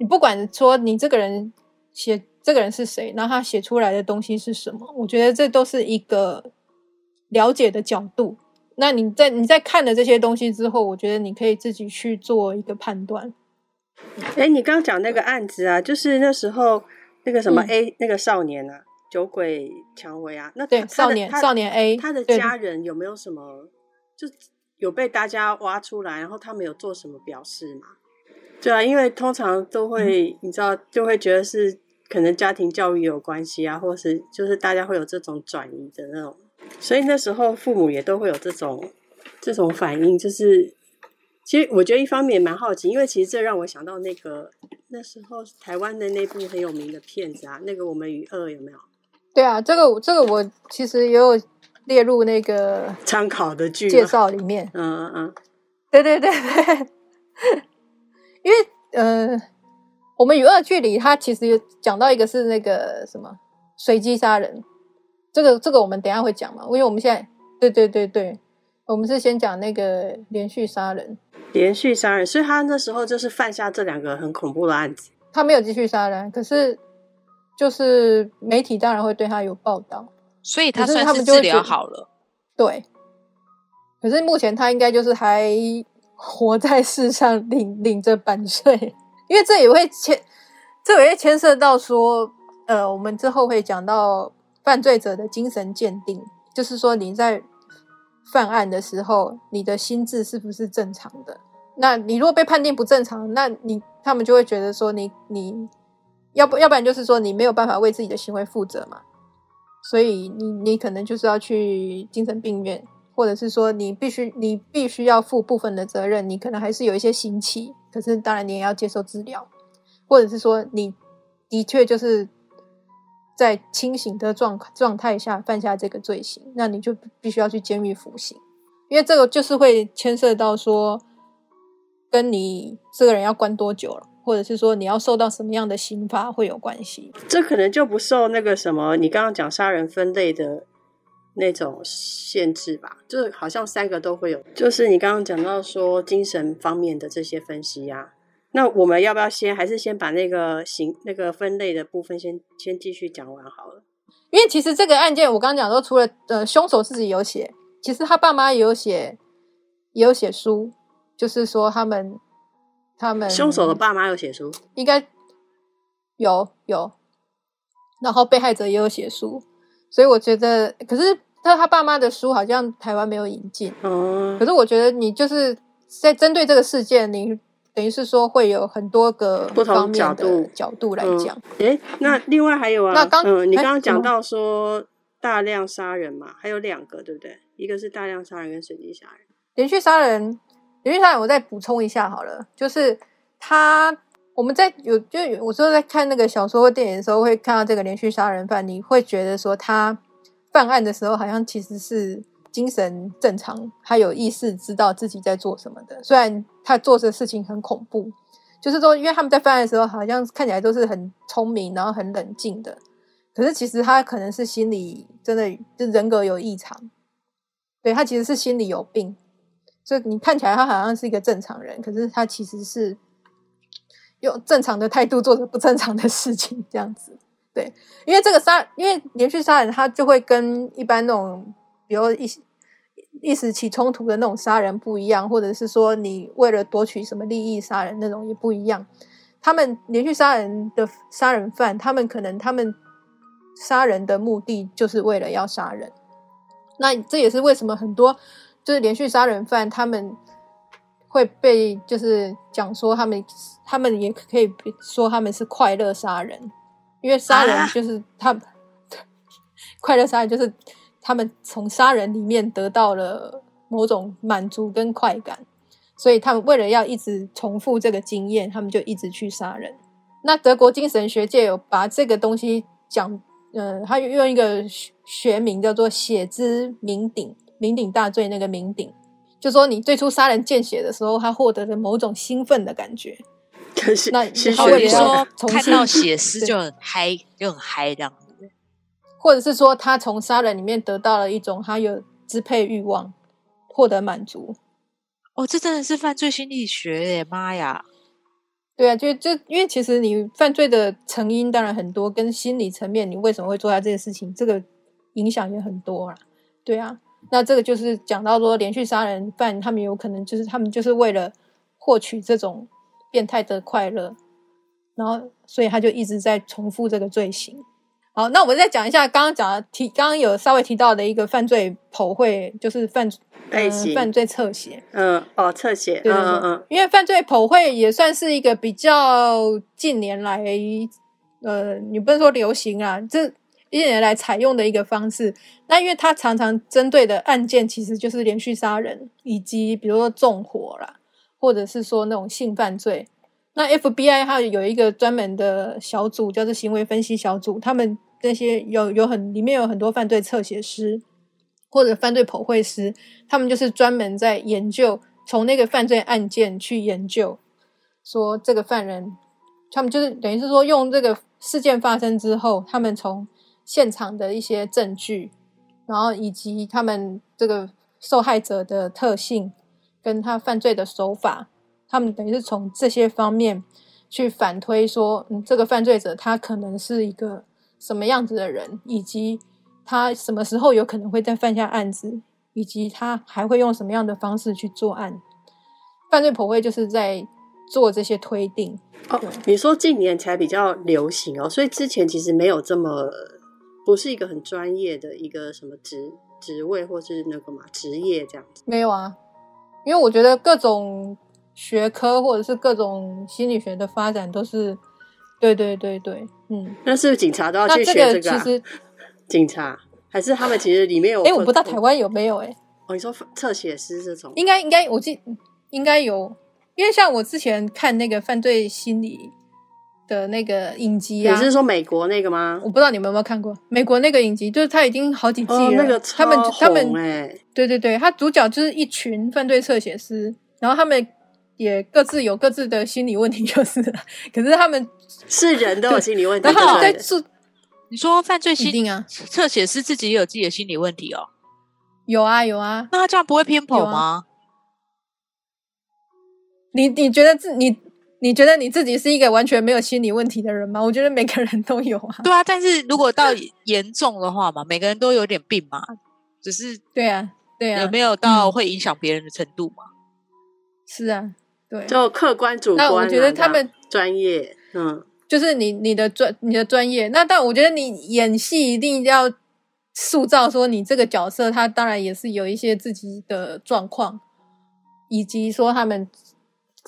你不管说你这个人写这个人是谁，然后他写出来的东西是什么，我觉得这都是一个了解的角度。那你在你在看了这些东西之后，我觉得你可以自己去做一个判断。哎，你刚刚讲那个案子啊，就是那时候那个什么嗯 A、那个少年啊，酒鬼蔷薇啊，那对少年少年 A，他的家人有没有什么就有被大家挖出来，然后他们有做什么表示吗？对啊，因为通常都会、你知道，就会觉得是可能家庭教育有关系啊，或是就是大家会有这种转移的那种，所以那时候父母也都会有这种这种反应，就是其实我觉得一方面也蛮好奇，因为其实这让我想到那个那时候台湾的那部很有名的片子啊，那个《我们与恶》有没有？对啊，这个这个我其实也有列入那个参考的剧介？绍里面。嗯嗯嗯，对对对对，因为呃，我们与恶距离，它其实有讲到一个是那个什么随机杀人，这个这个我们等一下会讲嘛，因为我们现在对对对对，我们是先讲那个连续杀人，连续杀人，所以他那时候就是犯下这两个很恐怖的案子。他没有继续杀人，可是就是媒体当然会对他有报道，所以他算是治疗好了。对，可是目前他应该就是还活在世上领领着版税，因为这也会牵，这也会牵涉到说，呃，我们之后会讲到犯罪者的精神鉴定，就是说你在犯案的时候，你的心智是不是正常的？那你如果被判定不正常，那你他们就会觉得说你你要不要不然就是说你没有办法为自己的行为负责嘛，所以你你可能就是要去精神病院，或者是说你必须你必须要负部分的责任，你可能还是有一些刑期，可是当然你也要接受治疗，或者是说你的确就是在清醒的状状态下犯下这个罪行，那你就必须要去监狱服刑，因为这个就是会牵涉到说跟你这个人要关多久了。或者是说你要受到什么样的刑罚会有关系，这可能就不受那个什么，你刚刚讲杀人分类的那种限制吧？就是好像三个都会有，就是你刚刚讲到说精神方面的这些分析呀、那我们要不要先还是先把那个行那个分类的部分先先继续讲完好了？因为其实这个案件我刚刚讲说，除了呃凶手自己有写，其实他爸妈也有写，也有写书，就是说他们他们凶手的爸妈有写书，应该有有，然后被害者也有写书，所以我觉得，可是他他爸妈的书好像台湾没有引进，哦可，是我觉得你就是在针对这个事件，你等于是说会有很多个不同角度的角度来嗯讲。诶，那另外还有啊，那刚嗯，你哎刚刚讲到说大量杀人嘛，还有两个，对不对？一个是大量杀人跟随机杀人。连续杀人，连续杀人，我再补充一下好了，就是他我们在有就有我说在看那个小说或电影的时候，会看到这个连续杀人犯，你会觉得说他犯案的时候好像其实是精神正常，他有意识知道自己在做什么的，虽然他做的事情很恐怖。就是说，因为他们在犯案的时候，好像看起来都是很聪明，然后很冷静的，可是其实他可能是心理真的就人格有异常，对他其实是心理有病，所以你看起来他好像是一个正常人，可是他其实是用正常的态度做着不正常的事情，这样子。对，因为这个杀，因为连续杀人，他就会跟一般那种，比如一一时起冲突的那种杀人不一样，或者是说你为了夺取什么利益杀人那种也不一样。他们连续杀人的杀人犯，他们可能他们杀人的目的就是为了要杀人。那这也是为什么很多就是连续杀人犯他们会被就是讲说他们他们也可以说他们是快乐杀人，因为杀人啊？就是他们、快乐杀人就是他们从杀人里面得到了某种满足跟快感，所以他们为了要一直重复这个经验，他们就一直去杀人。那德国精神学界有把这个东西讲，呃，他用一个学学名叫做“血之酩酊”，酩酊大醉那个酩酊，就说你最初杀人见血的时候，他获得了某种兴奋的感觉。可 是那是哦，他为了要你说看到血丝就很嗨，就很嗨这样子。或者是说他从杀人里面得到了一种他有支配欲望，获得满足。哦，这真的是犯罪心理学耶！妈呀，对啊，就就因为其实你犯罪的成因当然很多，跟心理层面你为什么会做下这些事情，这个影响也很多啦。对啊，那这个就是讲到说，连续杀人犯他们有可能就是他们就是为了获取这种变态的快乐，然后所以他就一直在重复这个罪行。好，那我们再讲一下刚刚讲的提，刚刚有稍微提到的一个犯罪剖绘，就是犯呃类型犯罪侧写。嗯哦，侧写，对对对，嗯嗯嗯，因为犯罪剖绘也算是一个比较近年来，呃，你不能说流行啊，这近年来采用的一个方式。那因为它常常针对的案件其实就是连续杀人，以及比如说纵火啦，或者是说那种性犯罪。那 FBI 它有一个专门的小组，叫做行为分析小组，他们这些有有很里面有很多犯罪侧写师或者犯罪剖绘师，他们就是专门在研究从那个犯罪案件去研究，说这个犯人，他们就是等于是说用这个事件发生之后，他们从现场的一些证据，然后以及他们这个受害者的特性跟他犯罪的手法，他们等于是从这些方面去反推说，嗯，这个犯罪者他可能是一个什么样子的人，以及他什么时候有可能会再犯下案子，以及他还会用什么样的方式去作案。犯罪普惠就是在做这些推定。哦对，你说近年才比较流行哦，所以之前其实没有这么不是一个很专业的一个什么职职位或是那个嘛职业这样子。没有啊，因为我觉得各种学科或者是各种心理学的发展都是，对对对对，嗯。那是不是警察都要去学这个、其实，警察还是他们其实里面有？哎，我不知道台湾有没有哎、哦，你说侧写师这种？应该应该我记应该有，因为像我之前看那个犯罪心理的那个影集你啊，是说美国那个吗？我？不知道你们有没有看过。美国那个影集，就是他已经好几季了。哦，那个他们他们对对对，他主角就是一群犯罪侧写师，然后他们也各自有各自的心理问题，就是，可是他们是人都有心理问题，然后他们在对做你说犯罪心定啊，侧写师自己也有自己的心理问题哦，有啊有啊，那他这样不会偏颇吗？你你觉得自你你觉得你自己是一个完全没有心理问题的人吗？我觉得每个人都有啊。对啊，但是如果到严重的话嘛，每个人都有点病嘛，只是对啊，对啊，有没有到嗯会影响别人的程度嘛？是啊，对，就客观主观、啊。那我觉得他们专业，嗯，就是你你的专你的专业。那但我觉得你演戏一定要塑造说你这个角色，他当然也是有一些自己的状况，以及说他们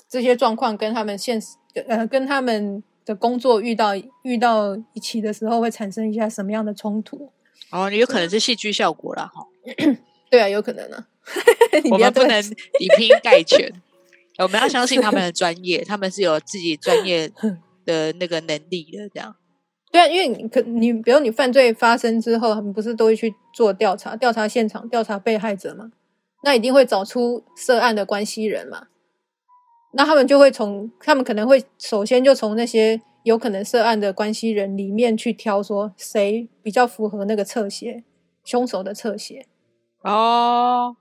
这些状况跟他们现实呃跟他们的工作遇到遇到一起的时候会产生一下什么样的冲突。哦，有可能是戏剧效果啦，哈。对啊，有可能啊。你我们不能以偏概全，我们要相信他们的专业，他们是有自己专业的那个能力的，这样。对啊，因为你可你比如你犯罪发生之后，他们不是都会去做调查，调查现场，调查被害者嘛？那一定会找出涉案的关系人嘛？那他们就会从他们可能会首先就从那些有可能涉案的关系人里面去挑，说谁比较符合那个侧写凶手的侧写。哦，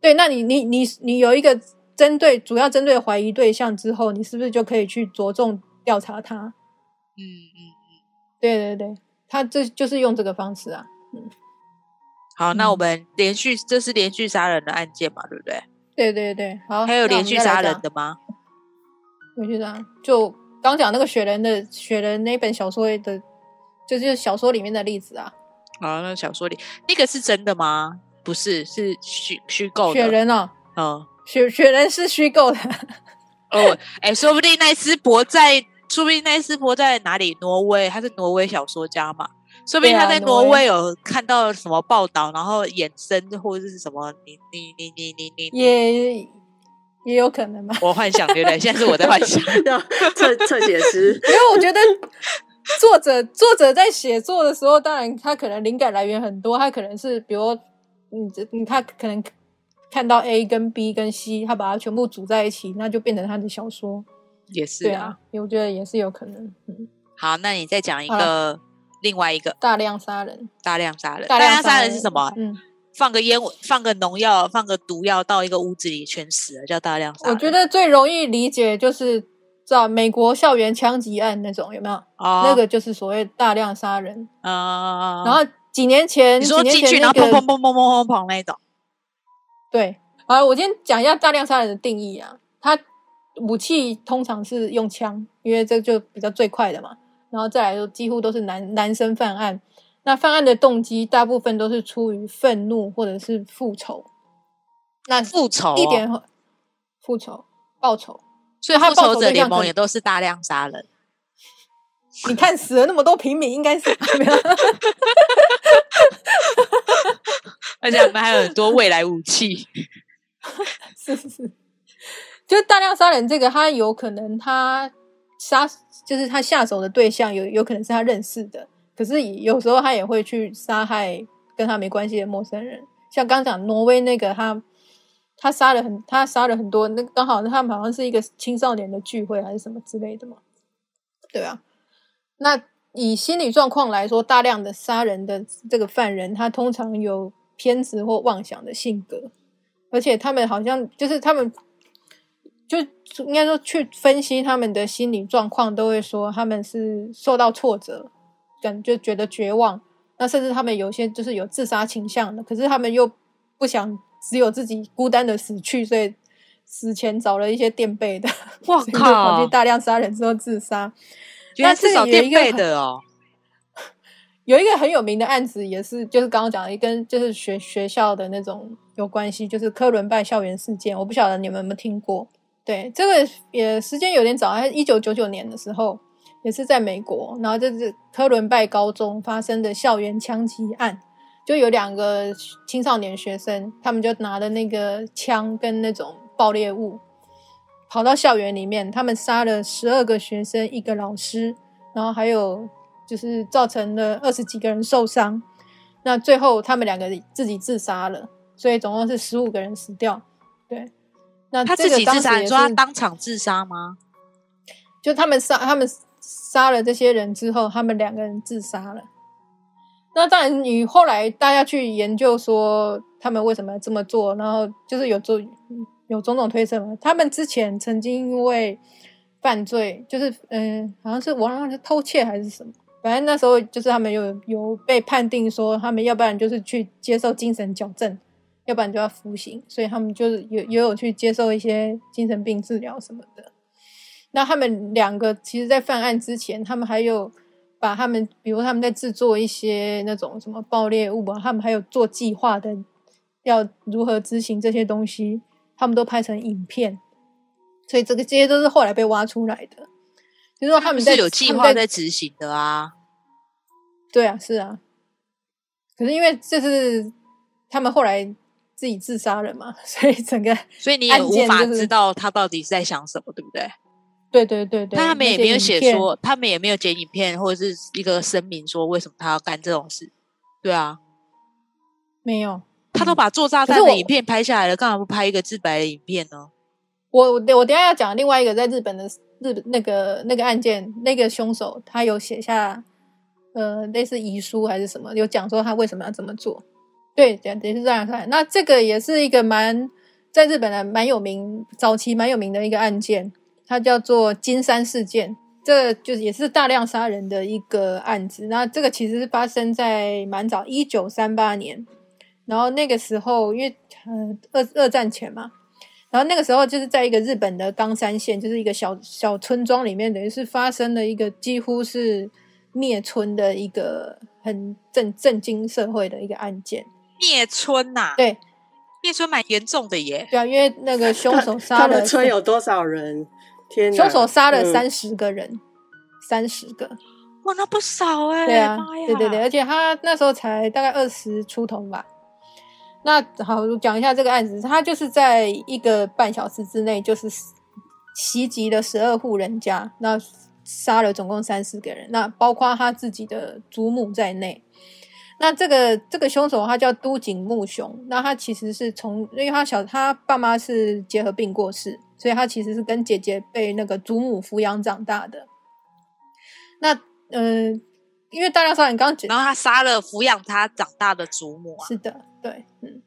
对，那你你你你有一个针对主要针对怀疑对象之后，你是不是就可以去着重调查他？嗯嗯嗯。对对对，他这就是用这个方式啊。嗯好，那我嗯们连续这是连续杀人的案件嘛，对不对？对对对，好，还有 连续杀人的吗？连续杀，就刚讲那个雪人的雪人那本小说的，就是小说里面的例子啊。啊，那小说里那个是真的吗？不是，是虚虚构的。雪人哦，嗯，雪雪人是虚构的，哦，哎，说不定奈斯伯在，说不定奈斯伯在哪里？挪威，他是挪威小说家嘛。说不定他在挪威有看到什么报道，然后衍生或者是什么？你你你你你你，也也有可能吧。我幻想对不对？现在是我在幻想。要侧侧写师，因为我觉得作者作者在写作的时候，当然他可能灵感来源很多，他可能是比如你这你他可能看到 A 跟 B 跟 C，他把它全部组在一起，那就变成他的小说。也是啊对啊。，我觉得也是有可能。嗯，好，那你再讲一个另外一个大量杀人，大量杀人。大大量杀杀人是什么？嗯，放个烟，放个农药，放个毒药到一个屋子里，全死了，叫大量杀人。我觉得最容易理解就是知道美国校园枪击案那种有没有？哦，那个就是所谓大量杀人。嗯，然后几年前，你说进去，然后砰砰砰砰砰砰砰那种，对，好，我今天讲一下大量杀人的定义啊。它武器通常是用枪，因为这就比较最快的嘛。然后再来就几乎都是男男生犯案，那犯案的动机大部分都是出于愤怒或者是复仇。那复仇、哦，一点很复仇、报仇，所以他报复仇者联盟也都是大量杀人。你看死了那么多平民，应该是 没有 而且我们还有很多未来武器。是是，就是大量杀人这个，他有可能他杀，就是他下手的对象有有可能是他认识的，可是有时候他也会去杀害跟他没关系的陌生人，像刚讲挪威那个他。他杀了很，他杀了很多，那刚好他们好像是一个青少年的聚会还是什么之类的嘛，对啊。那以心理状况来说，大量的杀人的这个犯人，他通常有偏执或妄想的性格，而且他们好像就是他们就应该说去分析他们的心理状况，都会说他们是受到挫折，感就觉得绝望，那甚至他们有些就是有自杀倾向的，可是他们又不想只有自己孤单的死去，所以死前找了一些垫背的，哇靠！大量杀人之后自杀。那至少垫背的哦。有一个很有名的案子，也是就是刚刚讲的，跟就是学学校的那种有关系，就是科伦拜校园事件。我不晓得你们有没有听过？对，这个也时间有点早，还是一九九九年的时候，也是在美国，然后就是科伦拜高中发生的校园枪击案，就有两个青少年学生，他们就拿着那个枪跟那种爆裂物，跑到校园里面，他们杀了十二个学生，一个老师，然后还有就是造成了二十几个人受伤。那最后他们两个自己自杀了，所以总共是十五个人死掉。对，那他自己自杀，他当场自杀吗？就他们杀他们杀了这些人之后，他们两个人自杀了。那当然，你后来大家去研究说他们为什么这么做，然后就是有做有种种推测嘛。他们之前曾经因为犯罪，就是嗯、好像是我忘了是偷窃还是什么，反正那时候就是他们有有被判定说，他们要不然就是去接受精神矫正，要不然就要服刑，所以他们就是有也有去接受一些精神病治疗什么的。那他们两个其实，在犯案之前，他们还有把他们，比如他们在制作一些那种什么爆裂物啊，他们还有做计划的，要如何执行这些东西，他们都拍成影片，所以这个这些都是后来被挖出来的。就是说他们在是有计划在执行的啊。对啊，是啊。可是因为这是他们后来自己自杀了嘛，所以整个所以你也无法知道他到底是在想什么，对不对？对对对对，但他们也没有写说，他们也没有剪影片或者是一个声明说为什么他要干这种事。对啊，没有。他都嗯把做炸弹的影片拍下来了，干嘛不拍一个自白的影片呢？我我我等下要讲另外一个在日本的日本那个那个案件，那个凶手他有写下呃类似遗书还是什么，有讲说他为什么要这么做。对，也也是这样看。那这个也是一个蛮在日本的蛮有名，早期蛮有名的一个案件，它叫做金山事件。这就是也是大量杀人的一个案子。那这个其实是发生在蛮早，一九三八年。然后那个时候，因为呃二二战前嘛，然后那个时候就是在一个日本的冈山县，就是一个小小村庄里面，等于是发生了一个几乎是灭村的一个很震震惊社会的一个案件。灭村呐、对灭村蛮严重的耶。对啊，因为那个凶手杀了村有多少人？天哪！凶手杀了嗯三十个人，三十个。哇，那不少哎、对啊对对对，而且他那时候才大概二十出头吧。那好，我讲一下这个案子，他就是在一个半小时之内，就是袭击了十二户人家，那杀了总共三十个人，那包括他自己的祖母在内。那这个这个凶手他叫都井木雄，那他其实是从，因为他小他爸妈是结核病过世，所以他其实是跟姐姐被那个祖母抚养长大的。那呃，因为大量杀人，刚刚讲然后他杀了抚养他长大的祖母啊，是的，对，嗯。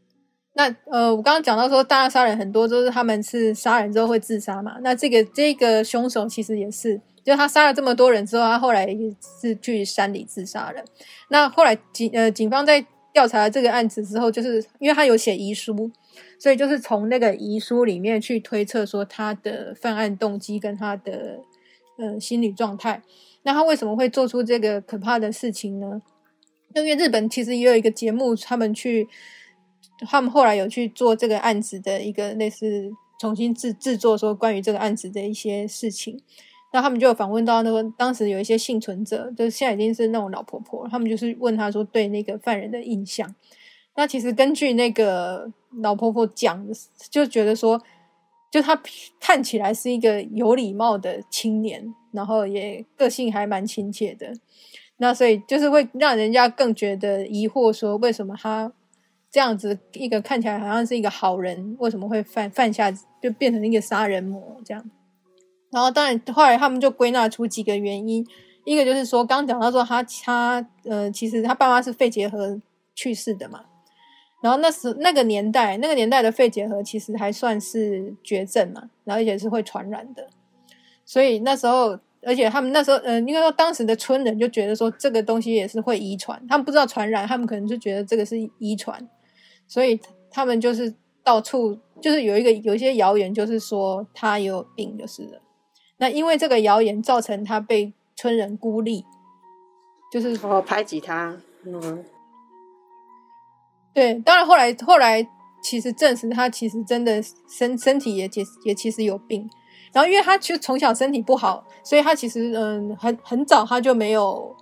那呃，我刚刚讲到说，大量杀人很多都是他们是杀人之后会自杀嘛。那这个这个凶手其实也是，就他杀了这么多人之后，他后来也是去山里自杀了。那后来警呃警方在调查这个案子之后，就是因为他有写遗书，所以就是从那个遗书里面去推测说他的犯案动机跟他的呃心理状态。那他为什么会做出这个可怕的事情呢？因为日本其实也有一个节目，他们去，他们后来有去做这个案子的一个类似重新制制作，说关于这个案子的一些事情。那他们就有访问到那个当时有一些幸存者，就是现在已经是那种老婆婆，他们就是问他说对那个犯人的印象。那其实根据那个老婆婆讲，就觉得说，就他看起来是一个有礼貌的青年，然后也个性还蛮亲切的。那所以就是会让人家更觉得疑惑，说为什么他这样子一个看起来好像是一个好人，为什么会犯犯下就变成一个杀人魔这样？然后当然后来他们就归纳出几个原因，一个就是说刚讲到说他他呃其实他爸妈是肺结核去世的嘛，然后那时那个年代那个年代的肺结核其实还算是绝症嘛，然后而且是会传染的，所以那时候。而且他们那时候，呃，应该说当时的村人就觉得说这个东西也是会遗传，他们不知道传染，他们可能就觉得这个是遗传，所以他们就是到处就是有一个有一些谣言，就是说他有病就是了。那因为这个谣言造成他被村人孤立，就是哦，排挤他，嗯，对，当然后来后来其实证实他其实真的身身体也也也其实有病。然后，因为他其实从小身体不好，所以他其实嗯很很早他就没有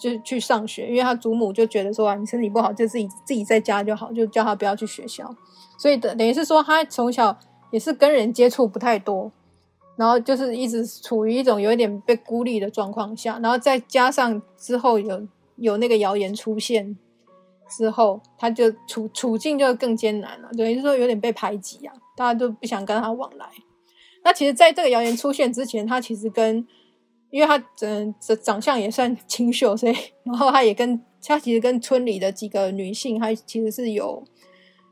就去上学，因为他祖母就觉得说啊，你身体不好就自己自己在家就好，就叫他不要去学校。所以等等于是说，他从小也是跟人接触不太多，然后就是一直处于一种有一点被孤立的状况下，然后再加上之后有有那个谣言出现之后，他就处处境就更艰难了，等于是说有点被排挤啊，大家都不想跟他往来。那其实，在这个谣言出现之前，他其实跟，因为他嗯长长相也算清秀，所以然后他也跟他其实跟村里的几个女性，他其实是有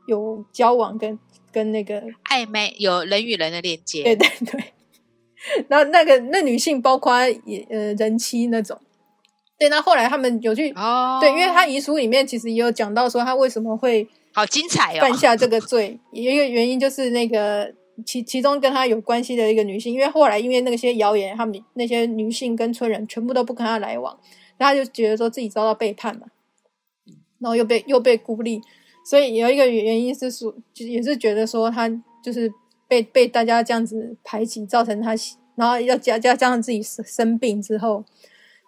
有交往跟跟那个暧昧有人与人的链接，对对对，然后那个那女性包括也呃人妻那种，对，那后来他们有去、哦，对，因为他遗书里面其实也有讲到说他为什么会好精彩哦，犯下这个罪，有一个原因就是那个其其中跟他有关系的一个女性，因为后来因为那些谣言，他们那些女性跟村人全部都不跟他来往，然后他就觉得说自己遭到背叛嘛，然后又被又被孤立，所以有一个原因是说，就也是觉得说他就是被被大家这样子排挤，造成他，然后要加加加上自己生生病之后。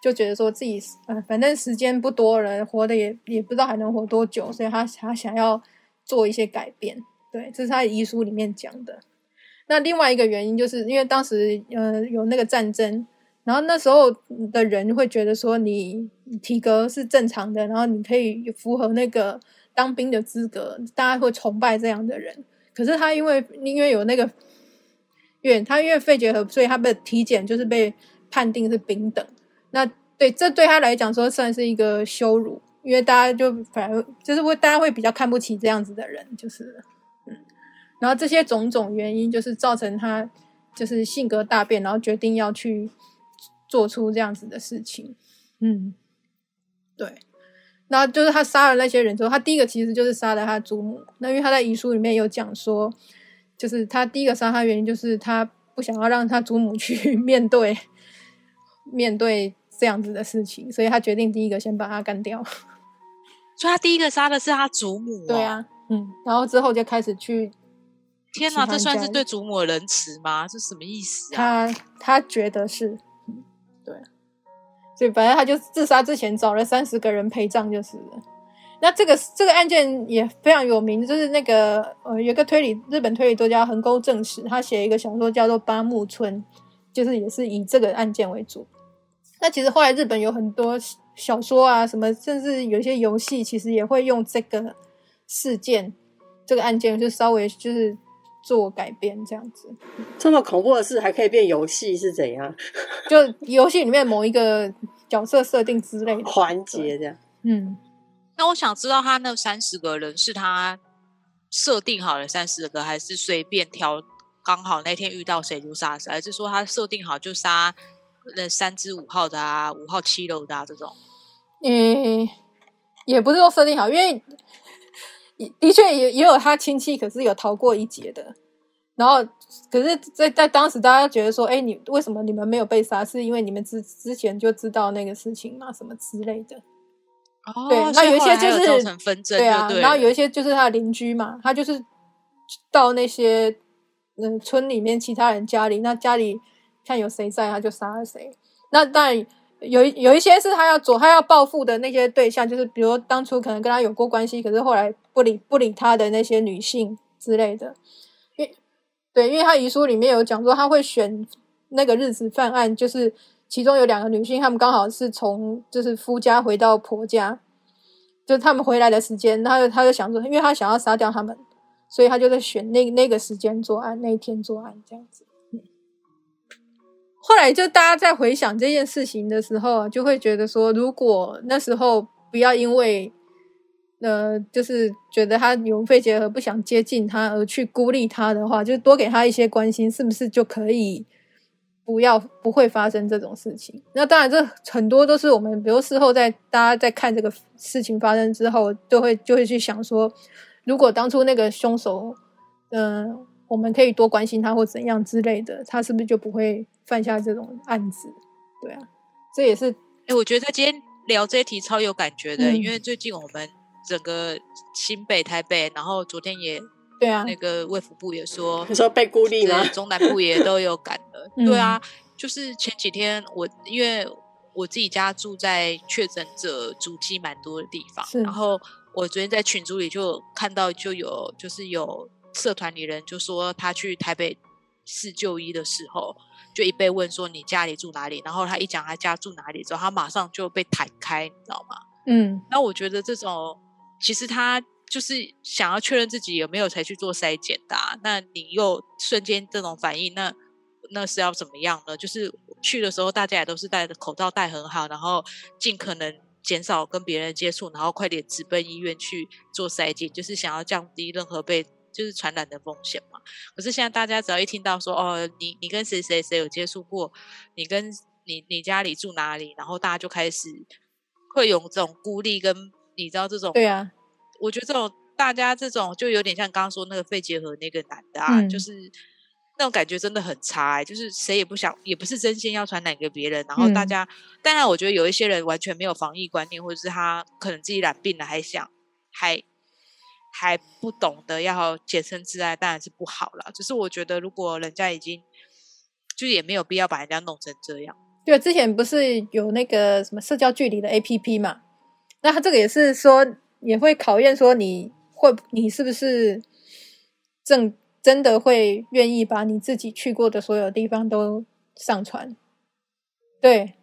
就觉得说自己呃，反正时间不多了，活的也也不知道还能活多久，所以他他想要做一些改变。对，这是他遗书里面讲的。那另外一个原因，就是因为当时呃有那个战争，然后那时候的人会觉得说你体格是正常的，然后你可以符合那个当兵的资格，大家会崇拜这样的人。可是他因为因为有那个，因为他因为肺结核，所以他的体检就是被判定是丙等。那对，这对他来讲说算是一个羞辱，因为大家就反而就是会大家会比较看不起这样子的人，就是嗯，然后这些种种原因就是造成他就是性格大变，然后决定要去做出这样子的事情，嗯，对，然后就是他杀了那些人之后，他第一个其实就是杀了他祖母，那因为他在遗书里面有讲说，就是他第一个杀他原因就是他不想要让他祖母去面对面对。这样子的事情，所以他决定第一个先把他干掉。所以他第一个杀的是他祖母。对啊，嗯，然后之后就开始去。天哪，这算是对祖母的仁慈吗？这什么意思啊？他他觉得是，对。所以反正他就自杀之前找了三十个人陪葬就是了。那这个这个案件也非常有名，就是那个呃，有个推理日本推理作家横沟正史，他写一个小说叫做《八木村》，就是也是以这个案件为主。那其实后来日本有很多小说啊，什么甚至有些游戏，其实也会用这个事件、这个案件，就稍微就是做改编这样子。这么恐怖的事还可以变游戏是怎样？就游戏里面某一个角色设定之类的环节这样。嗯，那我想知道他那三十个人是他设定好了三十个，还是随便挑？刚好那天遇到谁就杀谁，还是说他设定好就杀？那三只五号的啊，五号七楼的啊，这种，嗯，也不是说设定好，因为的确也也有他亲戚，可是有逃过一劫的。然后，可是，在在当时，大家觉得说，哎，你为什么你们没有被杀？是因为你们之之前就知道那个事情嘛？什么之类的？哦，对，那有一些就是对啊。然后有一些就是他的邻居嘛，他就是到那些嗯村里面其他人家里，那家里。看有谁在，他就杀了谁。那当然有有一些是他要做，他要报复的那些对象，就是比如当初可能跟他有过关系，可是后来不理不理他的那些女性之类的。因对，因为他遗书里面有讲说，他会选那个日子犯案，就是其中有两个女性，他们刚好是从就是夫家回到婆家，就他们回来的时间，他就他就想说，因为他想要杀掉他们，所以他就在选那那个时间作案，那一天作案这样子。后来就大家在回想这件事情的时候，就会觉得说，如果那时候不要因为，呃，就是觉得他有肺结核不想接近他而去孤立他的话，就多给他一些关心，是不是就可以不要不会发生这种事情？那当然，这很多都是我们，比如事后在大家在看这个事情发生之后，就会就会去想说，如果当初那个凶手，嗯。我们可以多关心他或怎样之类的，他是不是就不会犯下这种案子？对啊，这也是。哎，我觉得今天聊这一题超有感觉的，因为最近我们整个新北、台北，然后昨天也对啊，那个卫福部也说，你说被孤立了，中南部也都有感的。对啊，就是前几天我因为我自己家住在确诊者足迹蛮多的地方，然后我昨天在群组里就看到就有就是有。社团里人就说，他去台北市就医的时候，就一被问说你家里住哪里，然后他一讲他家住哪里之后，他马上就被弹开，你知道吗？嗯，那我觉得这种其实他就是想要确认自己有没有才去做筛检的，那你又瞬间这种反应，那那是要怎么样呢？就是去的时候大家也都是戴着口罩戴很好，然后尽可能减少跟别人接触，然后快点直奔医院去做筛检，就是想要降低任何被。就是传染的风险嘛。可是现在大家只要一听到说哦，你你跟谁谁谁有接触过，你跟你你家里住哪里，然后大家就开始会有这种孤立跟你知道这种对啊，我觉得这种大家这种就有点像刚刚说那个肺结核那个男的啊，就是那种感觉真的很差、欸，就是谁也不想，也不是真心要传染给别人，然后大嗯家，当然我觉得有一些人完全没有防疫观念，或者是他可能自己染病了，还想还还不懂得要洁身自爱，当然是不好了。只是我觉得，如果人家已经，就也没有必要把人家弄成这样。对，之前不是有那个什么社交距离的 APP 嘛？那他这个也是说，也会考验说你会你是不是正真的会愿意把你自己去过的所有地方都上传。对，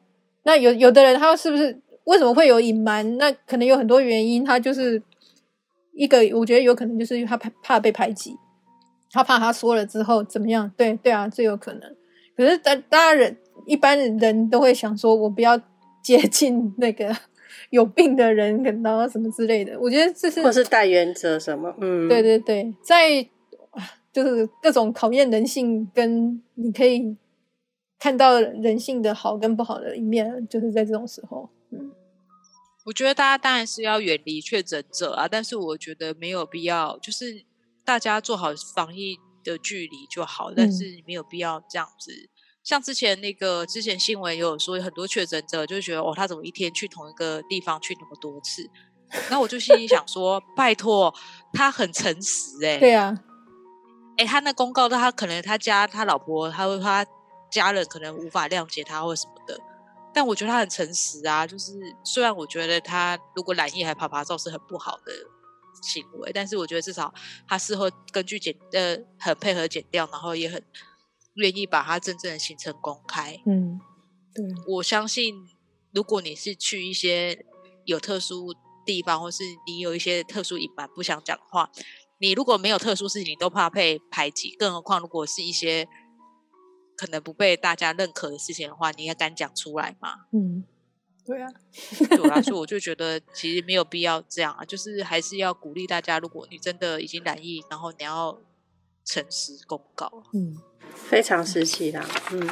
那有有的人他是不是为什么会有隐瞒？那可能有很多原因，他就是一个，我觉得有可能就是他怕怕被排挤，他怕他说了之后怎么样？对对啊，最有可能。可是大大家人一般人都会想说，我不要 接近那个 有病的人，然后什么之类的。我觉得这是或是大原则什么，嗯，对对对，在啊就是各种考验人性，跟你可以看到人性的好跟不好的一面，就是在这种时候。嗯，我觉得大家当然是要远离确诊者啊，但是我觉得没有必要，就是大家做好防疫的距离就好，但嗯是没有必要这样子。像之前那个之前新闻也有说，很多确诊者就觉得哦，他怎么一天去同一个地方去那么多次？然后我就心里想说，拜托，他很诚实哎、对啊，哎、他那公告，他可能他家他老婆，他会他家人可能无法谅解他或什么的，但我觉得他很诚实啊。就是虽然我觉得他如果染疫还爬爬照是很不好的行为，但是我觉得至少他事后根据检呃很配合检调，然后也很愿意把他真正的行程公开。嗯，对，我相信，如果你是去一些有特殊地方，或是你有一些特殊隐瞒不想讲话，你如果没有特殊事情，你都怕被排挤，更何况如果是一些可能不被大家认可的事情的话，你也敢讲出来吗？嗯，对啊，对我来说我就觉得其实没有必要这样啊，就是还是要鼓励大家，如果你真的已经染疫，然后你要诚实公告。嗯，非常时期啦，嗯，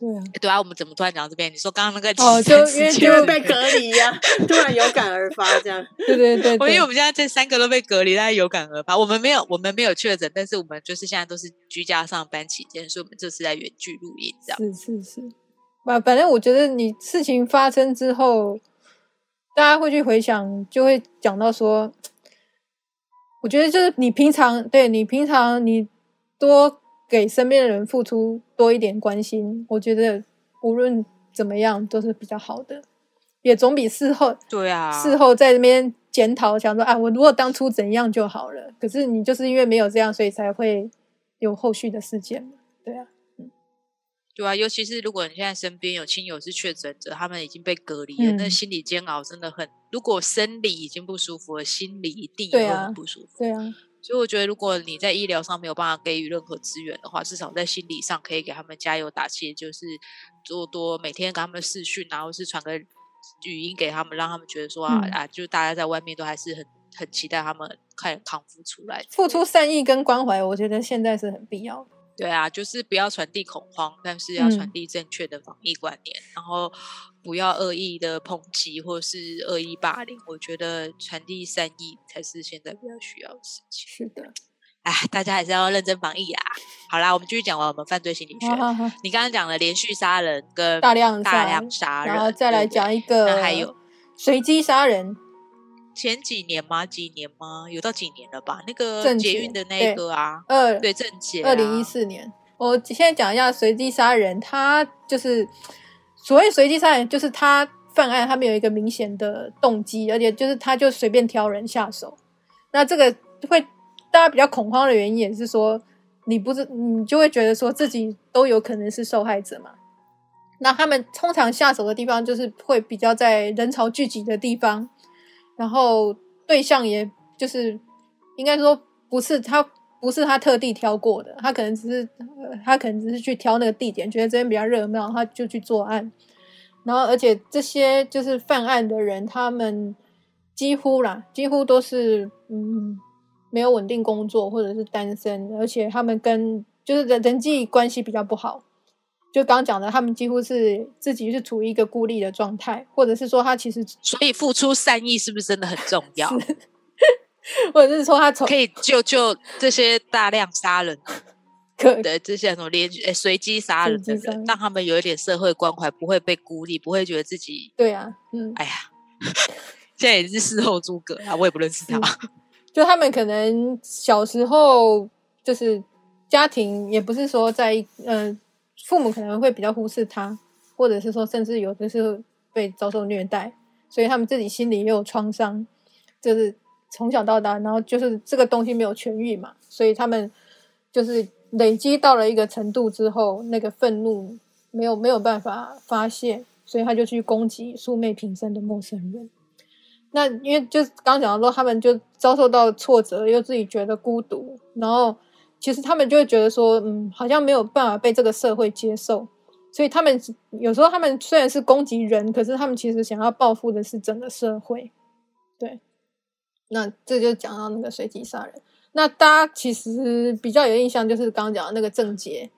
对啊，对啊，我们怎么突然讲到这边？你说刚刚那个哦就因为被隔离呀、突然有感而发，这样，对对对因为我，们现在这三个都被隔离，大家有感而发。我们没有，我们没有确诊，但是我们就是现在都是居家上班期间，所以我们这次在远距录音，这样。是是是，反反正我觉得你事情发生之后，大家会去回想，就会讲到说，我觉得就是你平常对你平常你多给身边的人付出多一点关心，我觉得无论怎么样都是比较好的，也总比事后 对啊，事后在那边检讨，想说啊，我如果当初怎样就好了。可是你就是因为没有这样，所以才会有后续的事件嘛。对啊，对啊，尤其是如果你现在身边有亲友是确诊者，他们已经被隔离了，那嗯心理煎熬真的很。如果生理已经不舒服了，心理一定也很不舒服。对啊，所以我觉得，如果你在医疗上没有办法给予任何资源的话，至少在心理上可以给他们加油打气，就是多多每天跟他们视讯，然后是传个语音给他们，让他们觉得说啊、嗯啊，就大家在外面都还是很很期待他们快点康复出来。付出善意跟关怀，我觉得现在是很必要的。对啊，就是不要传递恐慌，但是要传嗯递正确的防疫观念，然后不要恶意的抨击或是恶意霸凌。我觉得传递善意才是现在比较需要的事情。是的，哎，大家还是要认真防疫啊！好啦，我们继续讲完我们犯罪心理学。你刚刚讲了连续杀人跟大量大量杀人，然后再来讲一个，那还有随机杀人，前几年吗？几年吗？有到几年了吧？那个郑捷捷运的那个啊，二对正捷、啊，二零一四年。我现在讲一下随机杀人，他就是所谓随机杀人，就是他犯案他没有一个明显的动机，而且就是他就随便挑人下手。那这个会大家比较恐慌的原因也是说，你不是你就会觉得说自己都有可能是受害者嘛。那他们通常下手的地方就是会比较在人潮聚集的地方，然后对象也就是应该说不是他不是他特地挑过的，他可能只是、呃他可能只是去挑那个地点，觉得这边比较热闹，他就去作案。然后而且这些就是犯案的人，他们几乎啦，几乎都是嗯没有稳定工作或者是单身，而且他们跟就是人人际关系比较不好。就刚刚讲的，他们几乎是自己是处于一个孤立的状态，或者是说他其实，所以付出善意是不是真的很重要？或者是说他从可以救救这些大量杀人。可对这些什么连诶随机杀人的人，让他们有一点社会关怀，不会被孤立，不会觉得自己对啊，嗯，哎呀，现在也是事后诸葛啊，我也不认识他。就他们可能小时候就是家庭也不是说在呃父母可能会比较忽视他，或者是说甚至有的是被遭受虐待，所以他们自己心里也有创伤，就是从小到大，然后就是这个东西没有痊愈嘛，所以他们就是累积到了一个程度之后，那个愤怒没有没有办法发泄，所以他就去攻击素昧平生的陌生人。那因为就刚讲到说，他们就遭受到挫折，又自己觉得孤独，然后其实他们就会觉得说，嗯，好像没有办法被这个社会接受，所以他们有时候他们虽然是攻击人，可是他们其实想要报复的是整个社会。对，那这就讲到那个随机杀人。那大家其实比较有印象，就是刚刚讲的那个郑杰，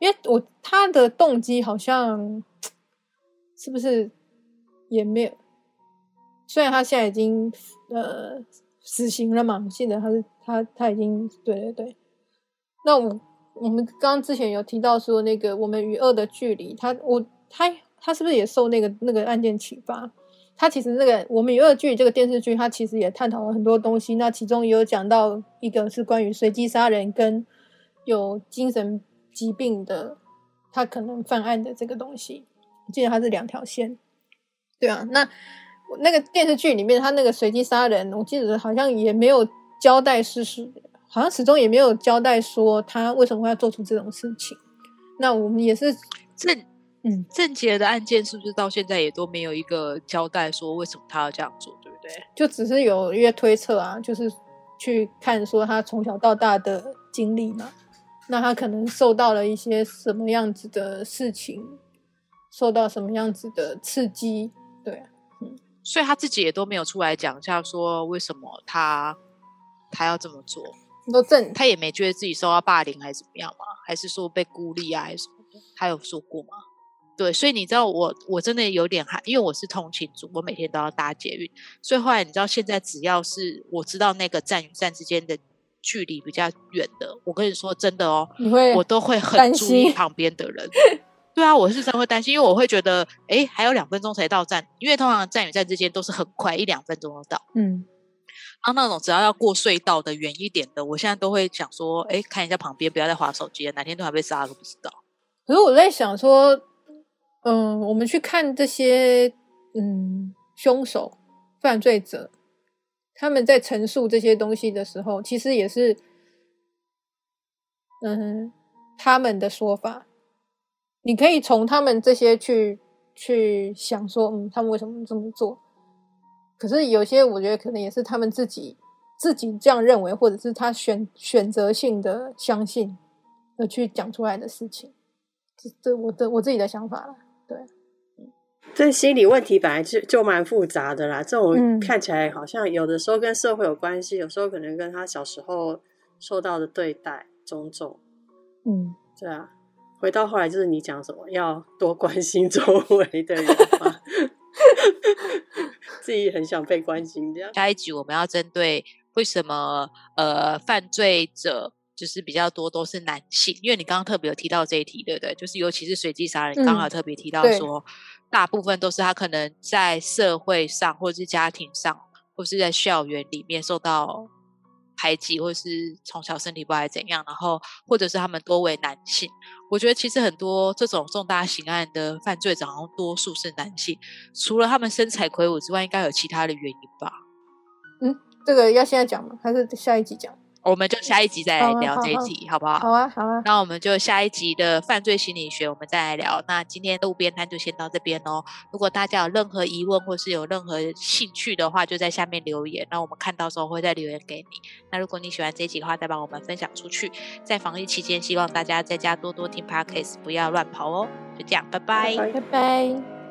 因为我他的动机好像是不是也没有。虽然他现在已经呃死刑了嘛，我记得他是他他已经对对对。那我我们刚刚之前有提到说那个我们与恶的距离，他我他他是不是也受那个那个案件启发？他其实那个我们与恶剧这个电视剧，他其实也探讨了很多东西。那其中也有讲到一个是关于随机杀人跟有精神疾病的他可能犯案的这个东西。我记得他是两条线，对啊，那。那个电视剧里面，他那个随机杀人，我记得好像也没有交代事实，好像始终也没有交代说他为什么要做出这种事情。那我们也是郑嗯郑杰的案件，是不是到现在也都没有一个交代说为什么他要这样做，对不对？就只是有一些推测啊，就是去看说他从小到大的经历嘛，那他可能受到了一些什么样子的事情，受到什么样子的刺激，对嗯。所以他自己也都没有出来讲一下，说为什么他他要这么做。都正，他也没觉得自己受到霸凌还是怎么样吗？还是说被孤立啊，还是什么的？他有说过吗？对，所以你知道我我真的有点害，因为我是通勤族，我每天都要搭捷运，所以后来你知道现在只要是我知道那个站与站之间的距离比较远的，我跟你说真的哦，你会我都会很注意旁边的人。对啊，我是真的会担心，因为我会觉得，哎，还有两分钟才到站，因为通常站与站之间都是很快，一两分钟就到。嗯然后那种只要要过隧道的远一点的，我现在都会想说，哎，看一下旁边，不要再划手机了，哪天突然被杀了都不知道。可是我在想说，嗯，我们去看这些嗯凶手、犯罪者，他们在陈述这些东西的时候，其实也是嗯他们的说法。你可以从他们这些去去想说，嗯，他们为什么这么做？可是有些我觉得可能也是他们自己自己这样认为，或者是他选选择性的相信而去讲出来的事情。这这我的我自己的想法了。对，这心理问题本来就就蛮复杂的啦。这种嗯看起来好像有的时候跟社会有关系，有时候可能跟他小时候受到的对待种种。嗯，对啊，回到后来就是你讲什么，要多关心周围的人嘛，自己很想被关心这样。下一集我们要针对为什么呃犯罪者就是比较多都是男性，因为你刚刚特别有提到这一题，对不对？就是尤其是随机杀人，嗯刚好特别提到对说，大部分都是他可能在社会上或者是家庭上，或是在校园里面受到排挤，或是从小身体不好还怎样，然后或者是他们多为男性。我觉得其实很多这种重大刑案的犯罪者，好像多数是男性，除了他们身材魁梧之外，应该有其他的原因吧。嗯这个要现在讲吗？还是下一集讲？我们就下一集再来聊这一集，好不好？好啊，好啊，那我们就下一集的犯罪心理学，我们再来聊。那今天路边摊就先到这边哦。如果大家有任何疑问或是有任何兴趣的话，就在下面留言，那我们看到时候会再留言给你。那如果你喜欢这一集的话，再帮我们分享出去。在防疫期间，希望大家在家多多听 Podcast，不要乱跑哦。就这样，拜拜拜拜拜。